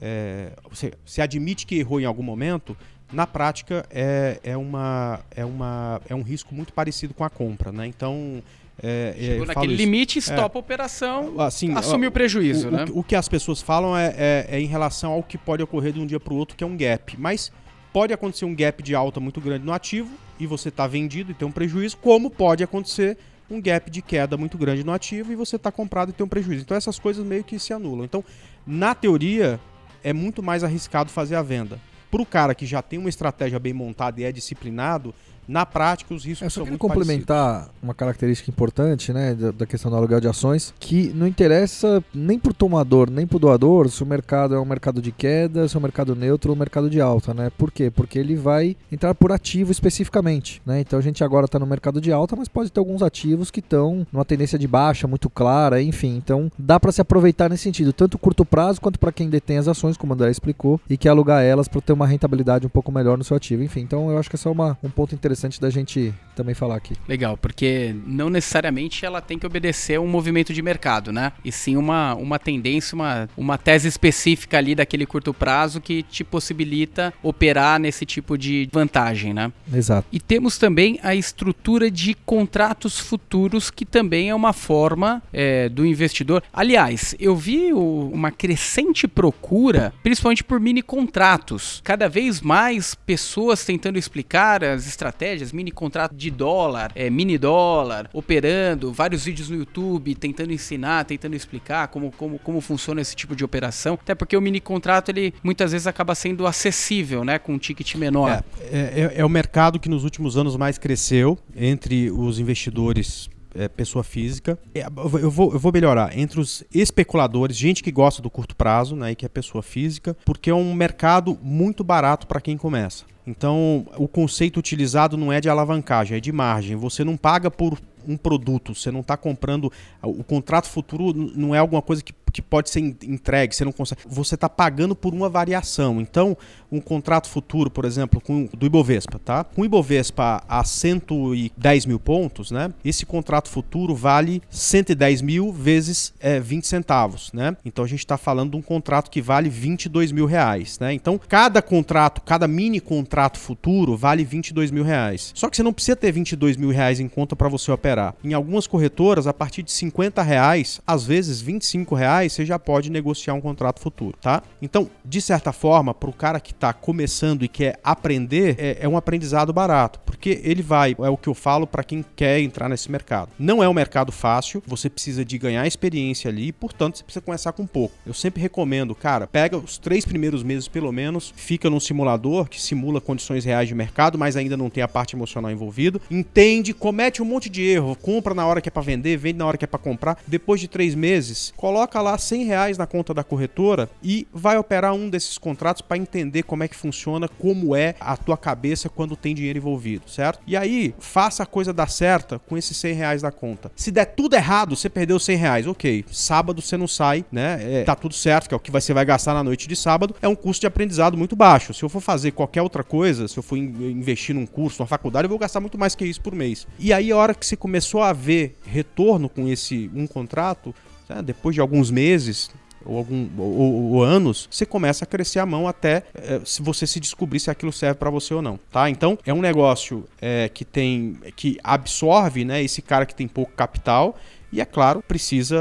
é, você, você admite que errou em algum momento, na prática é, é, uma, é, uma, é um risco muito parecido com a compra. Né? Então. É, Chegou naquele limite, stop a operação, assim, assume o prejuízo. O, né? o, o que as pessoas falam é, é, é, em relação ao que pode ocorrer de um dia para o outro, que é um gap. Mas pode acontecer um gap de alta muito grande no ativo e você está vendido e tem um prejuízo, como pode acontecer um gap de queda muito grande no ativo e você está comprado e tem um prejuízo. Então essas coisas meio que se anulam. Então, na teoria, é muito mais arriscado fazer a venda. Para o cara que já tem uma estratégia bem montada e é disciplinado, na prática os riscos é, são muito complementar parecidos. uma característica importante né, da, da, questão do aluguel de ações, que não interessa nem para o tomador, nem para o doador se o mercado é um mercado de queda, se é um mercado neutro ou um mercado de alta. Né? Por quê? Porque ele vai entrar por ativo especificamente. Né? Então a gente agora está no mercado de alta, mas pode ter alguns ativos que estão numa tendência de baixa muito clara, enfim. Então dá para se aproveitar nesse sentido, tanto curto prazo quanto para quem detém as ações, como o André explicou, e quer alugar elas para ter uma rentabilidade um pouco melhor no seu ativo. Enfim, então eu acho que esse é uma, um ponto interessante interessante da gente também falar aqui. Legal, porque não necessariamente ela tem que obedecer um movimento de mercado, né? E sim uma, uma tendência, uma, uma tese específica ali daquele curto prazo que te possibilita operar nesse tipo de vantagem, né? Exato. E temos também a estrutura de contratos futuros, que também é uma forma é, do investidor. Aliás, eu vi o, uma crescente procura, principalmente por mini contratos. Cada vez mais pessoas tentando explicar as estratégias estratégias, mini contrato de dólar, é, mini dólar, operando, vários vídeos no YouTube tentando ensinar, tentando explicar como, como, como funciona esse tipo de operação. Até porque o mini contrato ele muitas vezes acaba sendo acessível, né, com um ticket menor. É, é, é o mercado que nos últimos anos mais cresceu entre os investidores é, pessoa física. É, eu vou, eu vou melhorar entre os especuladores, gente que gosta do curto prazo, né, e que é pessoa física, porque é um mercado muito barato para quem começa. Então, o conceito utilizado não é de alavancagem, é de margem. Você não paga por um produto, você não está comprando. O contrato futuro não é alguma coisa que, que pode ser entregue, você não consegue. Você está pagando por uma variação. Então, um contrato futuro, por exemplo, com, do Ibovespa, tá? Com o Ibovespa a 110 mil pontos, né? Esse contrato futuro vale 110 mil vezes é, 20 centavos, né? Então a gente está falando de um contrato que vale 22 mil reais, né? Então, cada contrato, cada mini contrato futuro vale 22 mil reais. Só que você não precisa ter 22 mil reais em conta para você operar em algumas corretoras, a partir de 50 reais, às vezes 25 reais, você já pode negociar um contrato futuro, tá? Então, de certa forma, para o cara que está começando e quer aprender, é, é, um aprendizado barato, porque ele vai, é o que eu falo para quem quer entrar nesse mercado. Não é um mercado fácil, você precisa de ganhar experiência ali, portanto, você precisa começar com pouco. Eu sempre recomendo, cara, pega os três primeiros meses pelo menos, fica num simulador que simula condições reais de mercado, mas ainda não tem a parte emocional envolvida, entende, comete um monte de erro, compra na hora que é para vender, vende na hora que é para comprar. Depois de três meses, coloca lá 100 reais na conta da corretora e vai operar um desses contratos para entender como é que funciona, como é a tua cabeça quando tem dinheiro envolvido, certo? E aí, faça a coisa dar certa com esses 100 reais da conta. Se der tudo errado, você perdeu 100 reais, ok. Sábado você não sai, né? É, tá tudo certo, que é o que você vai gastar na noite de sábado. É um custo de aprendizado muito baixo. Se eu for fazer qualquer outra coisa, se eu for investir num curso, numa faculdade, eu vou gastar muito mais que isso por mês. E aí, a hora que você começou a haver retorno com esse um contrato, né, depois de alguns meses, ou, algum, ou, ou, anos, você começa a crescer a mão até é, se você se descobrir se aquilo serve para você ou não, tá? Então é um negócio é, que tem que absorve, né, esse cara que tem pouco capital e é claro precisa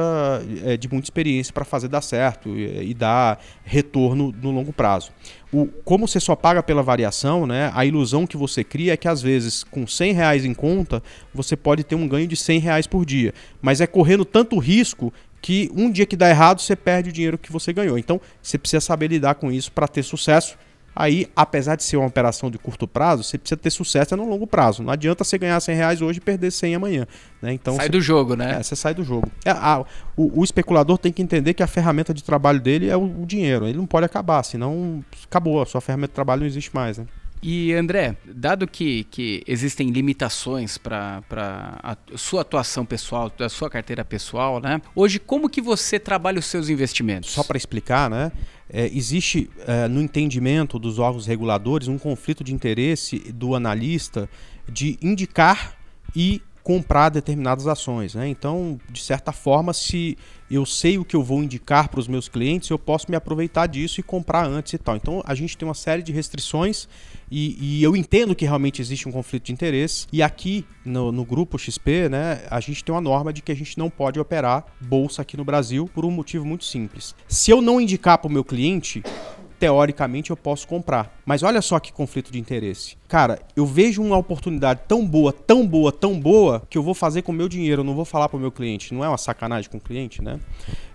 é, de muita experiência para fazer dar certo e, e, dar retorno no longo prazo. O, como você só paga pela variação, né, a ilusão que você cria é que às vezes com 100 reais em conta você pode ter um ganho de 100 reais por dia, mas é correndo tanto risco que um dia que dá errado você perde o dinheiro que você ganhou. Então você precisa saber lidar com isso para ter sucesso. Aí, apesar de ser uma operação de curto prazo, você precisa ter sucesso no longo prazo. Não adianta você ganhar 100 reais hoje e perder 100 amanhã. Né? Então, sai você, do jogo, né? É, você sai do jogo. É, a, o, o, especulador tem que entender que a ferramenta de trabalho dele é o, o, dinheiro. Ele não pode acabar, senão acabou. A sua ferramenta de trabalho não existe mais. Né? E André, dado que, que existem limitações para a sua atuação pessoal, da sua carteira pessoal, né? Hoje, como que você trabalha os seus investimentos? Só para explicar, né? É, existe é, no entendimento dos órgãos reguladores um conflito de interesse do analista de indicar e comprar determinadas ações. Né? Então, de certa forma, se eu sei o que eu vou indicar para os meus clientes, eu posso me aproveitar disso e comprar antes e tal. Então, a gente tem uma série de restrições e, e eu entendo que realmente existe um conflito de interesse. E aqui no, no, grupo XP, né, a gente tem uma norma de que a gente não pode operar bolsa aqui no Brasil por um motivo muito simples. Se eu não indicar para o meu cliente, teoricamente eu posso comprar. Mas olha só que conflito de interesse. Cara, eu vejo uma oportunidade tão boa, tão boa, tão boa, que eu vou fazer com o meu dinheiro, não vou falar para o meu cliente. Não é uma sacanagem com o cliente, né?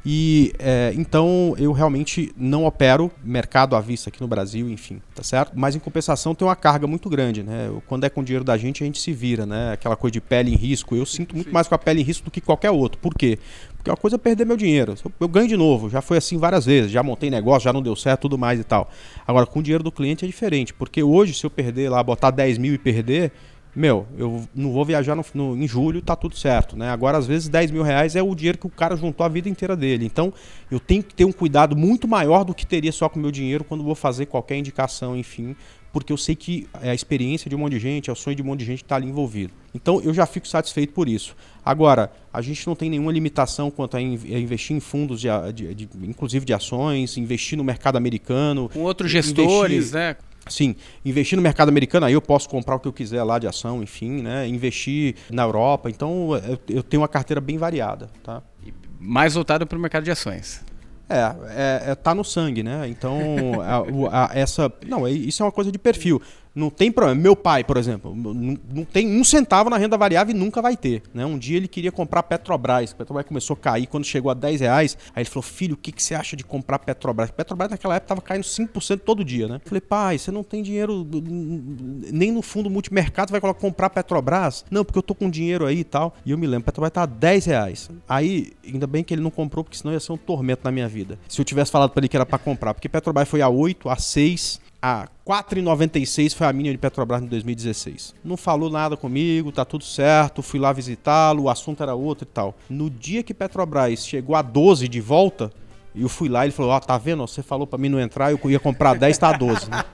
E é, então eu realmente não opero mercado à vista aqui no Brasil, enfim, tá certo? Mas em compensação tem uma carga muito grande, né? Quando é com o dinheiro da gente, a gente se vira, né? Aquela coisa de pele em risco. Eu sinto muito mais com a pele em risco do que qualquer outro. Por quê? Porque é uma coisa é perder meu dinheiro. Eu ganho de novo, já foi assim várias vezes, já montei negócio, já não deu certo, tudo mais e tal. Agora, com o dinheiro do cliente é diferente, porque hoje, se eu perder lá, botar 10 mil e perder, meu, eu não vou viajar no, no, em julho, tá tudo certo, né? Agora, às vezes, 10 mil reais é o dinheiro que o cara juntou a vida inteira dele. Então, eu tenho que ter um cuidado muito maior do que teria só com o meu dinheiro quando vou fazer qualquer indicação, enfim, porque eu sei que é a experiência de um monte de gente, é o sonho de um monte de gente que está ali envolvido. Então eu já fico satisfeito por isso. Agora, a gente não tem nenhuma limitação quanto a, investir em fundos, de, de, de, inclusive de ações, investir no mercado americano. Com outros gestores, investir, né? Sim, investir no mercado americano, aí eu posso comprar o que eu quiser lá de ação, enfim, né? Investir na Europa. Então eu, tenho uma carteira bem variada, tá? Mais voltada para o mercado de ações. É, é, é, tá no sangue, né? Então, a, a, essa. Não, é, isso é uma coisa de perfil. Não tem problema. Meu pai, por exemplo, não, tem um centavo na renda variável e nunca vai ter. Né? Um dia ele queria comprar Petrobras. Petrobras começou a cair. Quando chegou a 10 reais, aí ele falou: Filho, o que, que você acha de comprar Petrobras? Petrobras naquela época estava caindo 5% todo dia. Né? Eu falei: Pai, você não tem dinheiro nem no fundo multimercado vai comprar Petrobras? Não, porque eu tô com dinheiro aí e tal. E eu me lembro: Petrobras estava 10 reais. Aí, ainda bem que ele não comprou, porque senão ia ser um tormento na minha vida. Se eu tivesse falado para ele que era para comprar, porque Petrobras foi a 8, a 6 a 4,96 foi a mínima de Petrobras em 2016. Não falou nada comigo, tá tudo certo, fui lá visitá-lo, o assunto era outro e tal. No dia que Petrobras chegou a 12 de volta, eu fui lá e ele falou: Ó, tá vendo? Você falou para mim não entrar, eu ia comprar 10, tá 12. Né?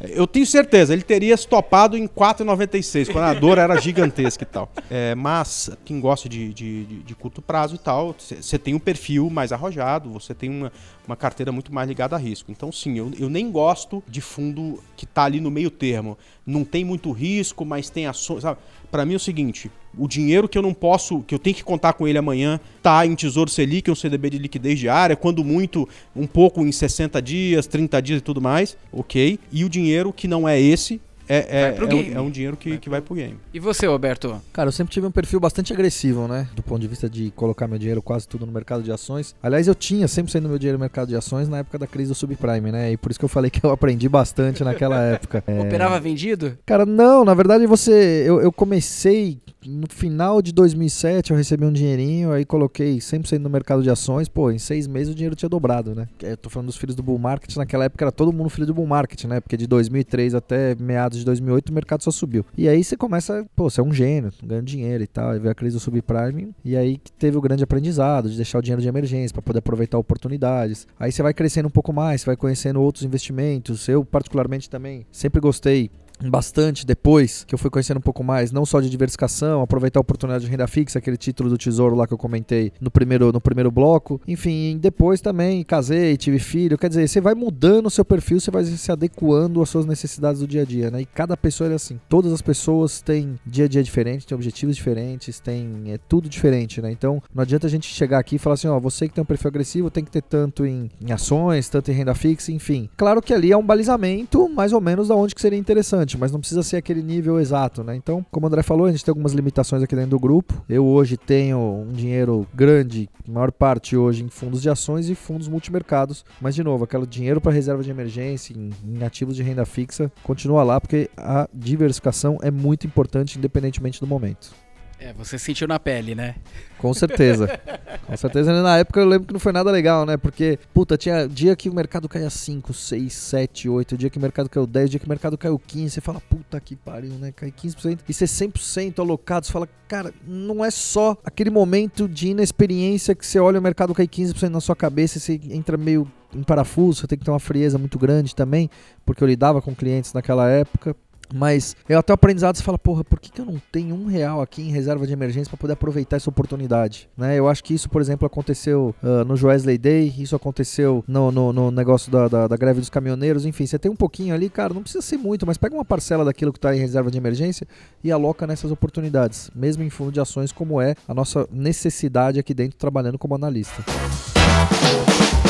Eu tenho certeza, ele teria estopado em 4,96, quando a dor era gigantesca e tal. É, mas quem gosta de, de, de, curto prazo e tal, você tem um perfil mais arrojado, você tem uma, uma carteira muito mais ligada a risco. Então, sim, eu, eu nem gosto de fundo que está ali no meio termo. Não tem muito risco, mas tem ações. Para mim é o seguinte: o dinheiro que eu não posso, que eu tenho que contar com ele amanhã, tá em Tesouro Selic, um CDB de liquidez diária, quando muito, um pouco em 60 dias, 30 dias e tudo mais, ok? E o dinheiro que não é esse, é, é, é, um, é, um, dinheiro que vai, que vai pro game. E você, Roberto? Cara, eu sempre tive um perfil bastante agressivo, né? Do ponto de vista de colocar meu dinheiro quase tudo no mercado de ações. Aliás, eu tinha sempre sendo meu dinheiro no mercado de ações na época da crise do subprime, né? E por isso que eu falei que eu aprendi bastante naquela época. É... Operava vendido? Cara, não, na verdade você. Eu, eu comecei no final de 2007 eu recebi um dinheirinho, aí coloquei 100% no mercado de ações, pô, em seis meses o dinheiro tinha dobrado, né? Eu tô falando dos filhos do bull market, naquela época era todo mundo filho do bull market, né? Porque de 2003 até meados de 2008 o mercado só subiu. E aí você começa, pô, você é um gênio, ganhando dinheiro e tal, aí veio a crise do subprime, e aí teve o grande aprendizado de deixar o dinheiro de emergência para poder aproveitar oportunidades. Aí você vai crescendo um pouco mais, você vai conhecendo outros investimentos. Eu particularmente também sempre gostei bastante depois que eu fui conhecendo um pouco mais, não só de diversificação, aproveitar a oportunidade de renda fixa, aquele título do tesouro lá que eu comentei no primeiro, no primeiro bloco. Enfim, depois também casei, tive filho. Quer dizer, você vai mudando o seu perfil, você vai se adequando às suas necessidades do dia a dia, né? E cada pessoa é assim. Todas as pessoas têm dia a dia diferente, têm objetivos diferentes, têm é tudo diferente, né? Então, não adianta a gente chegar aqui e falar assim, ó, você que tem um perfil agressivo tem que ter tanto em, em ações, tanto em renda fixa, enfim. Claro que ali é um balizamento mais ou menos da onde que seria interessante mas não precisa ser aquele nível exato, né? Então, como o André falou, a gente tem algumas limitações aqui dentro do grupo. Eu hoje tenho um dinheiro grande, maior parte hoje em fundos de ações e fundos multimercados, mas de novo, aquele dinheiro para reserva de emergência, em, em ativos de renda fixa, continua lá porque a diversificação é muito importante independentemente do momento. É, você sentiu na pele, né? Com certeza. Com certeza. Na época eu lembro que não foi nada legal, né? Porque, puta, tinha dia que o mercado caía 5, 6, 7, 8, dia que o mercado caiu 10, dia que o mercado caiu 15. Você fala, puta que pariu, né? Cai 15%. E ser 100% alocado, você fala, cara, não é só aquele momento de inexperiência que você olha o mercado cair 15% na sua cabeça e você entra meio em parafuso, você tem que ter uma frieza muito grande também, porque eu lidava com clientes naquela época. Mas é até o aprendizado você fala, porra, por que, que eu não tenho um real aqui em reserva de emergência para poder aproveitar essa oportunidade? Né? Eu acho que isso, por exemplo, aconteceu uh, no Wesley Day, isso aconteceu no, no, no negócio da, da, da, greve dos caminhoneiros, enfim, você tem um pouquinho ali, cara, não precisa ser muito, mas pega uma parcela daquilo que está em reserva de emergência e aloca nessas oportunidades, mesmo em fundo de ações, como é a nossa necessidade aqui dentro trabalhando como analista. E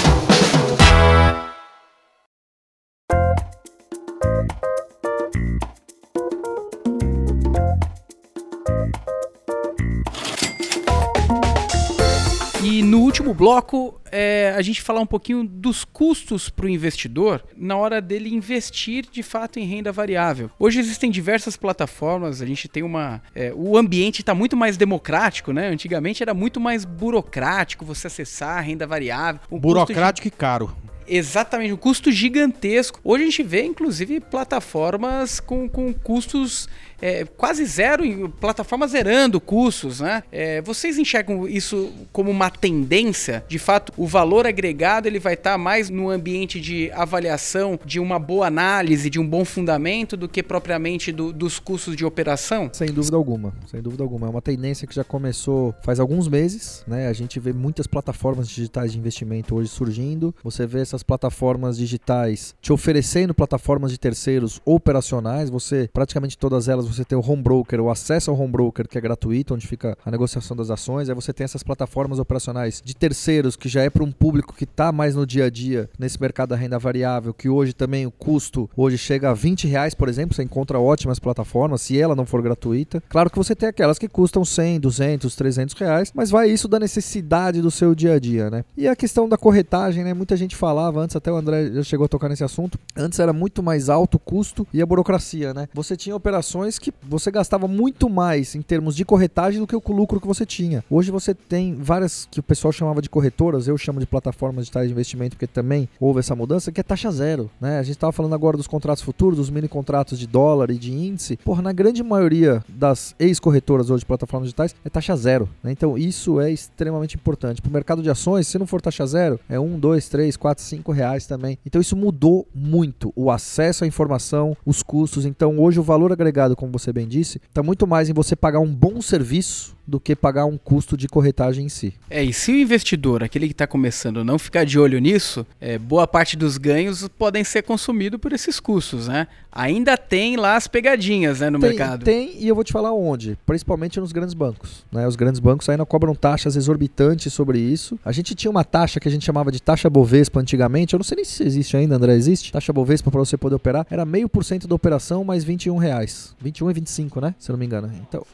no último bloco, é, a gente falar um pouquinho dos custos para o investidor na hora dele investir de fato em renda variável. Hoje existem diversas plataformas, a gente tem uma. É, o ambiente está muito mais democrático, né? Antigamente era muito mais burocrático você acessar a renda variável. Burocrático de... e caro. Exatamente, um custo gigantesco. Hoje a gente vê, inclusive, plataformas com, com custos é, quase zero, plataforma zerando custos, né? É, vocês enxergam isso como uma tendência? De fato, o valor agregado ele vai estar tá mais no ambiente de avaliação de uma boa análise, de um bom fundamento, do que propriamente do, dos custos de operação? Sem dúvida alguma, sem dúvida alguma. É uma tendência que já começou faz alguns meses, né? A gente vê muitas plataformas digitais de investimento hoje surgindo. Você vê essas plataformas digitais te oferecendo plataformas de terceiros operacionais. Você praticamente todas elas você tem o home broker, o acesso ao home broker que é gratuito, onde fica a negociação das ações. Aí você tem essas plataformas operacionais de terceiros que já é para um público que está mais no dia a dia nesse mercado da renda variável, que hoje também o custo hoje chega a 20 reais, por exemplo. Você encontra ótimas plataformas se ela não for gratuita. Claro que você tem aquelas que custam 100, 200, 300 reais, mas vai isso da necessidade do seu dia a dia, né? E a questão da corretagem, né? Muita gente falava antes, até o André já chegou a tocar nesse assunto. Antes era muito mais alto o custo e a burocracia, né? Você tinha operações que você gastava muito mais em termos de corretagem do que o lucro que você tinha. Hoje você tem várias que o pessoal chamava de corretoras, eu chamo de plataformas digitais de investimento, porque também houve essa mudança, que é taxa zero. Né? A gente estava falando agora dos contratos futuros, dos mini contratos de dólar e de índice. Porra, na grande maioria das ex-corretoras hoje de plataformas digitais é taxa zero. Né? Então isso é extremamente importante. Para o mercado de ações, se não for taxa zero, é um, dois, três, quatro, cinco reais também. Então isso mudou muito o acesso à informação, os custos. Então hoje o valor agregado, como você bem disse, está muito mais em você pagar um bom serviço do que pagar um custo de corretagem em si. É, e se o investidor, aquele que está começando, não ficar de olho nisso, é, boa parte dos ganhos podem ser consumidos por esses custos, né? Ainda tem lá as pegadinhas né, no tem, mercado. Tem, e eu vou te falar onde. Principalmente nos grandes bancos. Né? Os grandes bancos ainda cobram taxas exorbitantes sobre isso. A gente tinha uma taxa que a gente chamava de taxa Bovespa antigamente. Eu não sei nem se existe ainda, André. Existe? Taxa Bovespa para você poder operar. Era meio por cento da operação mais 21 reais. 21 e 25, né? Se eu não me engano. Então,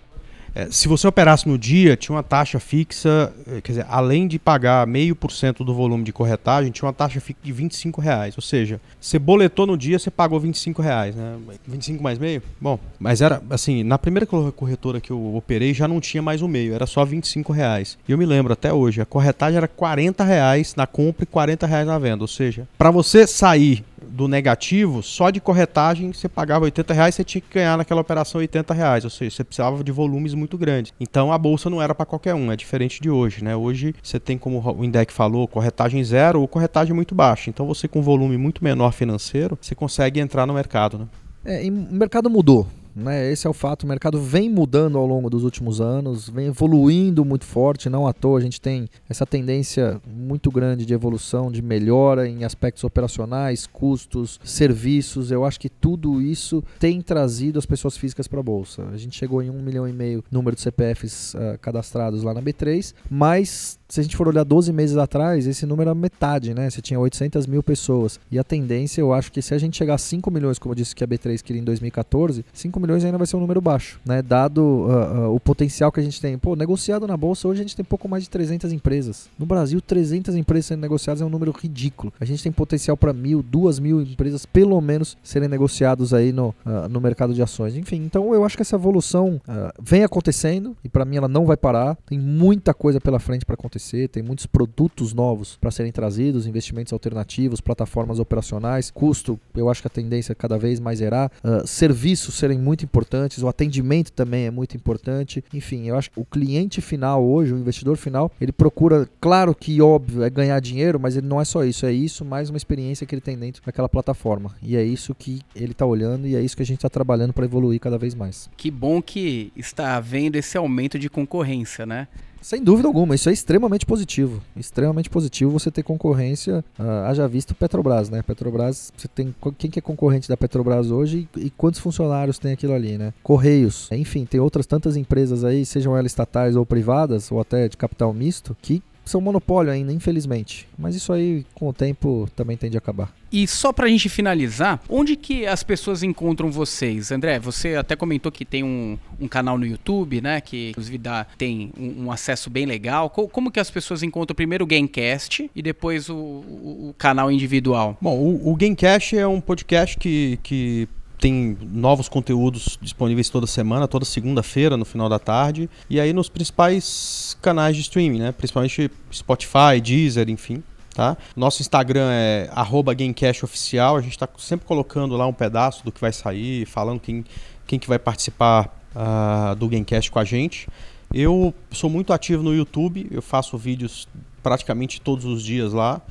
é, se você operasse no dia, tinha uma taxa fixa, é, quer dizer, além de pagar meio por cento do volume de corretagem, tinha uma taxa fixa de 25 reais. Ou seja, você boletou no dia, você pagou 25 reais, né? 25 mais meio? Bom, mas era assim, na primeira corretora que eu operei já não tinha mais o meio, era só 25 reais. E eu me lembro até hoje, a corretagem era 40 reais na compra e 40 reais na venda. Ou seja, para você sair do negativo, só de corretagem você pagava 80 reais, você tinha que ganhar naquela operação 80 reais, ou seja, você precisava de volumes muito grandes. Então a bolsa não era para qualquer um, é diferente de hoje, né? Hoje você tem, como o Indec falou, corretagem zero ou corretagem muito baixa. Então você com volume muito menor financeiro, você consegue entrar no mercado, né? É, o mercado mudou. Né? Esse é o fato. O mercado vem mudando ao longo dos últimos anos, vem evoluindo muito forte. Não à toa a gente tem essa tendência muito grande de evolução, de melhora em aspectos operacionais, custos, serviços. Eu acho que tudo isso tem trazido as pessoas físicas para a bolsa. A gente chegou em um milhão e meio número de CPFs uh, cadastrados lá na B3, mas se a gente for olhar 12 meses atrás, esse número era metade, né? Você tinha 800 mil pessoas. E a tendência, eu acho que se a gente chegar a 5 milhões, como eu disse que a B3 queria em 2014, 5 milhões ainda vai ser um número baixo, né? Dado uh, uh, o potencial que a gente tem. Pô, negociado na bolsa, hoje a gente tem pouco mais de 300 empresas. No Brasil, 300 empresas sendo negociadas é um número ridículo. A gente tem potencial para mil, duas mil empresas, pelo menos, serem negociados aí no, uh, no mercado de ações. Enfim, então eu acho que essa evolução vem acontecendo e para mim ela não vai parar. Tem muita coisa pela frente para acontecer, tem muitos produtos novos para serem trazidos, investimentos alternativos, plataformas operacionais, custo, eu acho que a tendência é cada vez mais. Uh, serviços serem muito importantes, o atendimento também é muito importante. Enfim, eu acho que o cliente final hoje, o investidor final, ele procura, claro que óbvio, é ganhar dinheiro, mas ele não é só isso, é isso mais uma experiência que ele tem dentro daquela plataforma. E é isso que ele está olhando e é isso que a gente está trabalhando para evoluir cada vez mais. Que bom que está havendo esse aumento de concorrência, né? Sem dúvida alguma, isso é extremamente positivo. Extremamente positivo você ter concorrência. Uh, haja visto Petrobras, né? Petrobras, você tem. Quem que é concorrente da Petrobras hoje e, e quantos funcionários tem aquilo ali, né? Correios, enfim, tem outras tantas empresas aí, sejam elas estatais ou privadas, ou até de capital misto, que são monopólio ainda, infelizmente. Mas isso aí, com o tempo, também tende a acabar. E só pra gente finalizar, onde que as pessoas encontram vocês? André, você até comentou que tem um, um canal no YouTube, né? Que inclusive dá, tem um, um acesso bem legal. Co como que as pessoas encontram primeiro o Gamecast e depois o, o, o canal individual? Bom, o, o Gamecast é um podcast que, que tem novos conteúdos disponíveis toda semana, toda segunda-feira, no final da tarde. E aí nos principais canais de streaming, né? Principalmente Spotify, Deezer, enfim. Tá? Nosso Instagram é GameCashOficial. A gente está sempre colocando lá um pedaço do que vai sair, falando quem, quem que vai participar uh, do Gamecast com a gente. Eu sou muito ativo no YouTube, eu faço vídeos praticamente todos os dias lá.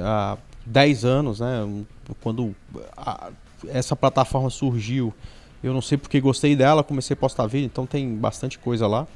Há 10 anos, né? Quando essa plataforma surgiu, eu não sei porque gostei dela, comecei a postar vídeo, então tem bastante coisa lá.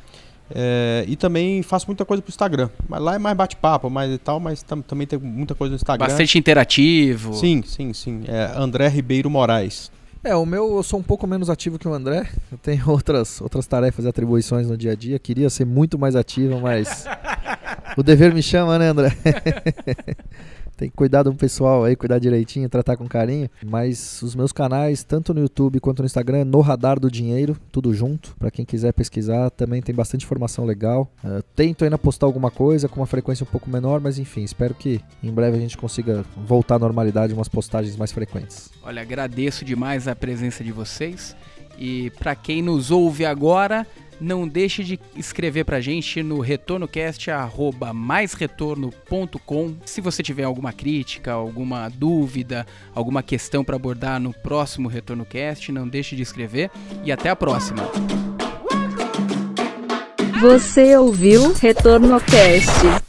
É, e também faço muita coisa pro Instagram. Mas lá é mais bate-papo, mais e tal, mas tam, também tem muita coisa no Instagram. Bastante interativo. Sim, sim, sim. É André Ribeiro Moraes. É, o meu eu sou um pouco menos ativo que o André. Eu tenho outras, outras tarefas e atribuições no dia a dia. Queria ser muito mais ativo, mas o dever me chama, né, André? Tem que cuidar do pessoal aí, cuidar direitinho, tratar com carinho. Mas os meus canais, tanto no YouTube quanto no Instagram, é no Radar do Dinheiro, tudo junto. Para quem quiser pesquisar, também tem bastante informação legal. Uh, tento ainda postar alguma coisa com uma frequência um pouco menor, mas enfim, espero que em breve a gente consiga voltar à normalidade, umas postagens mais frequentes. Olha, agradeço demais a presença de vocês. E para quem nos ouve agora, não deixe de escrever pra gente no retornocast@maisretorno.com. Se você tiver alguma crítica, alguma dúvida, alguma questão para abordar no próximo RetornoCast, não deixe de escrever e até a próxima. Você ouviu RetornoCast?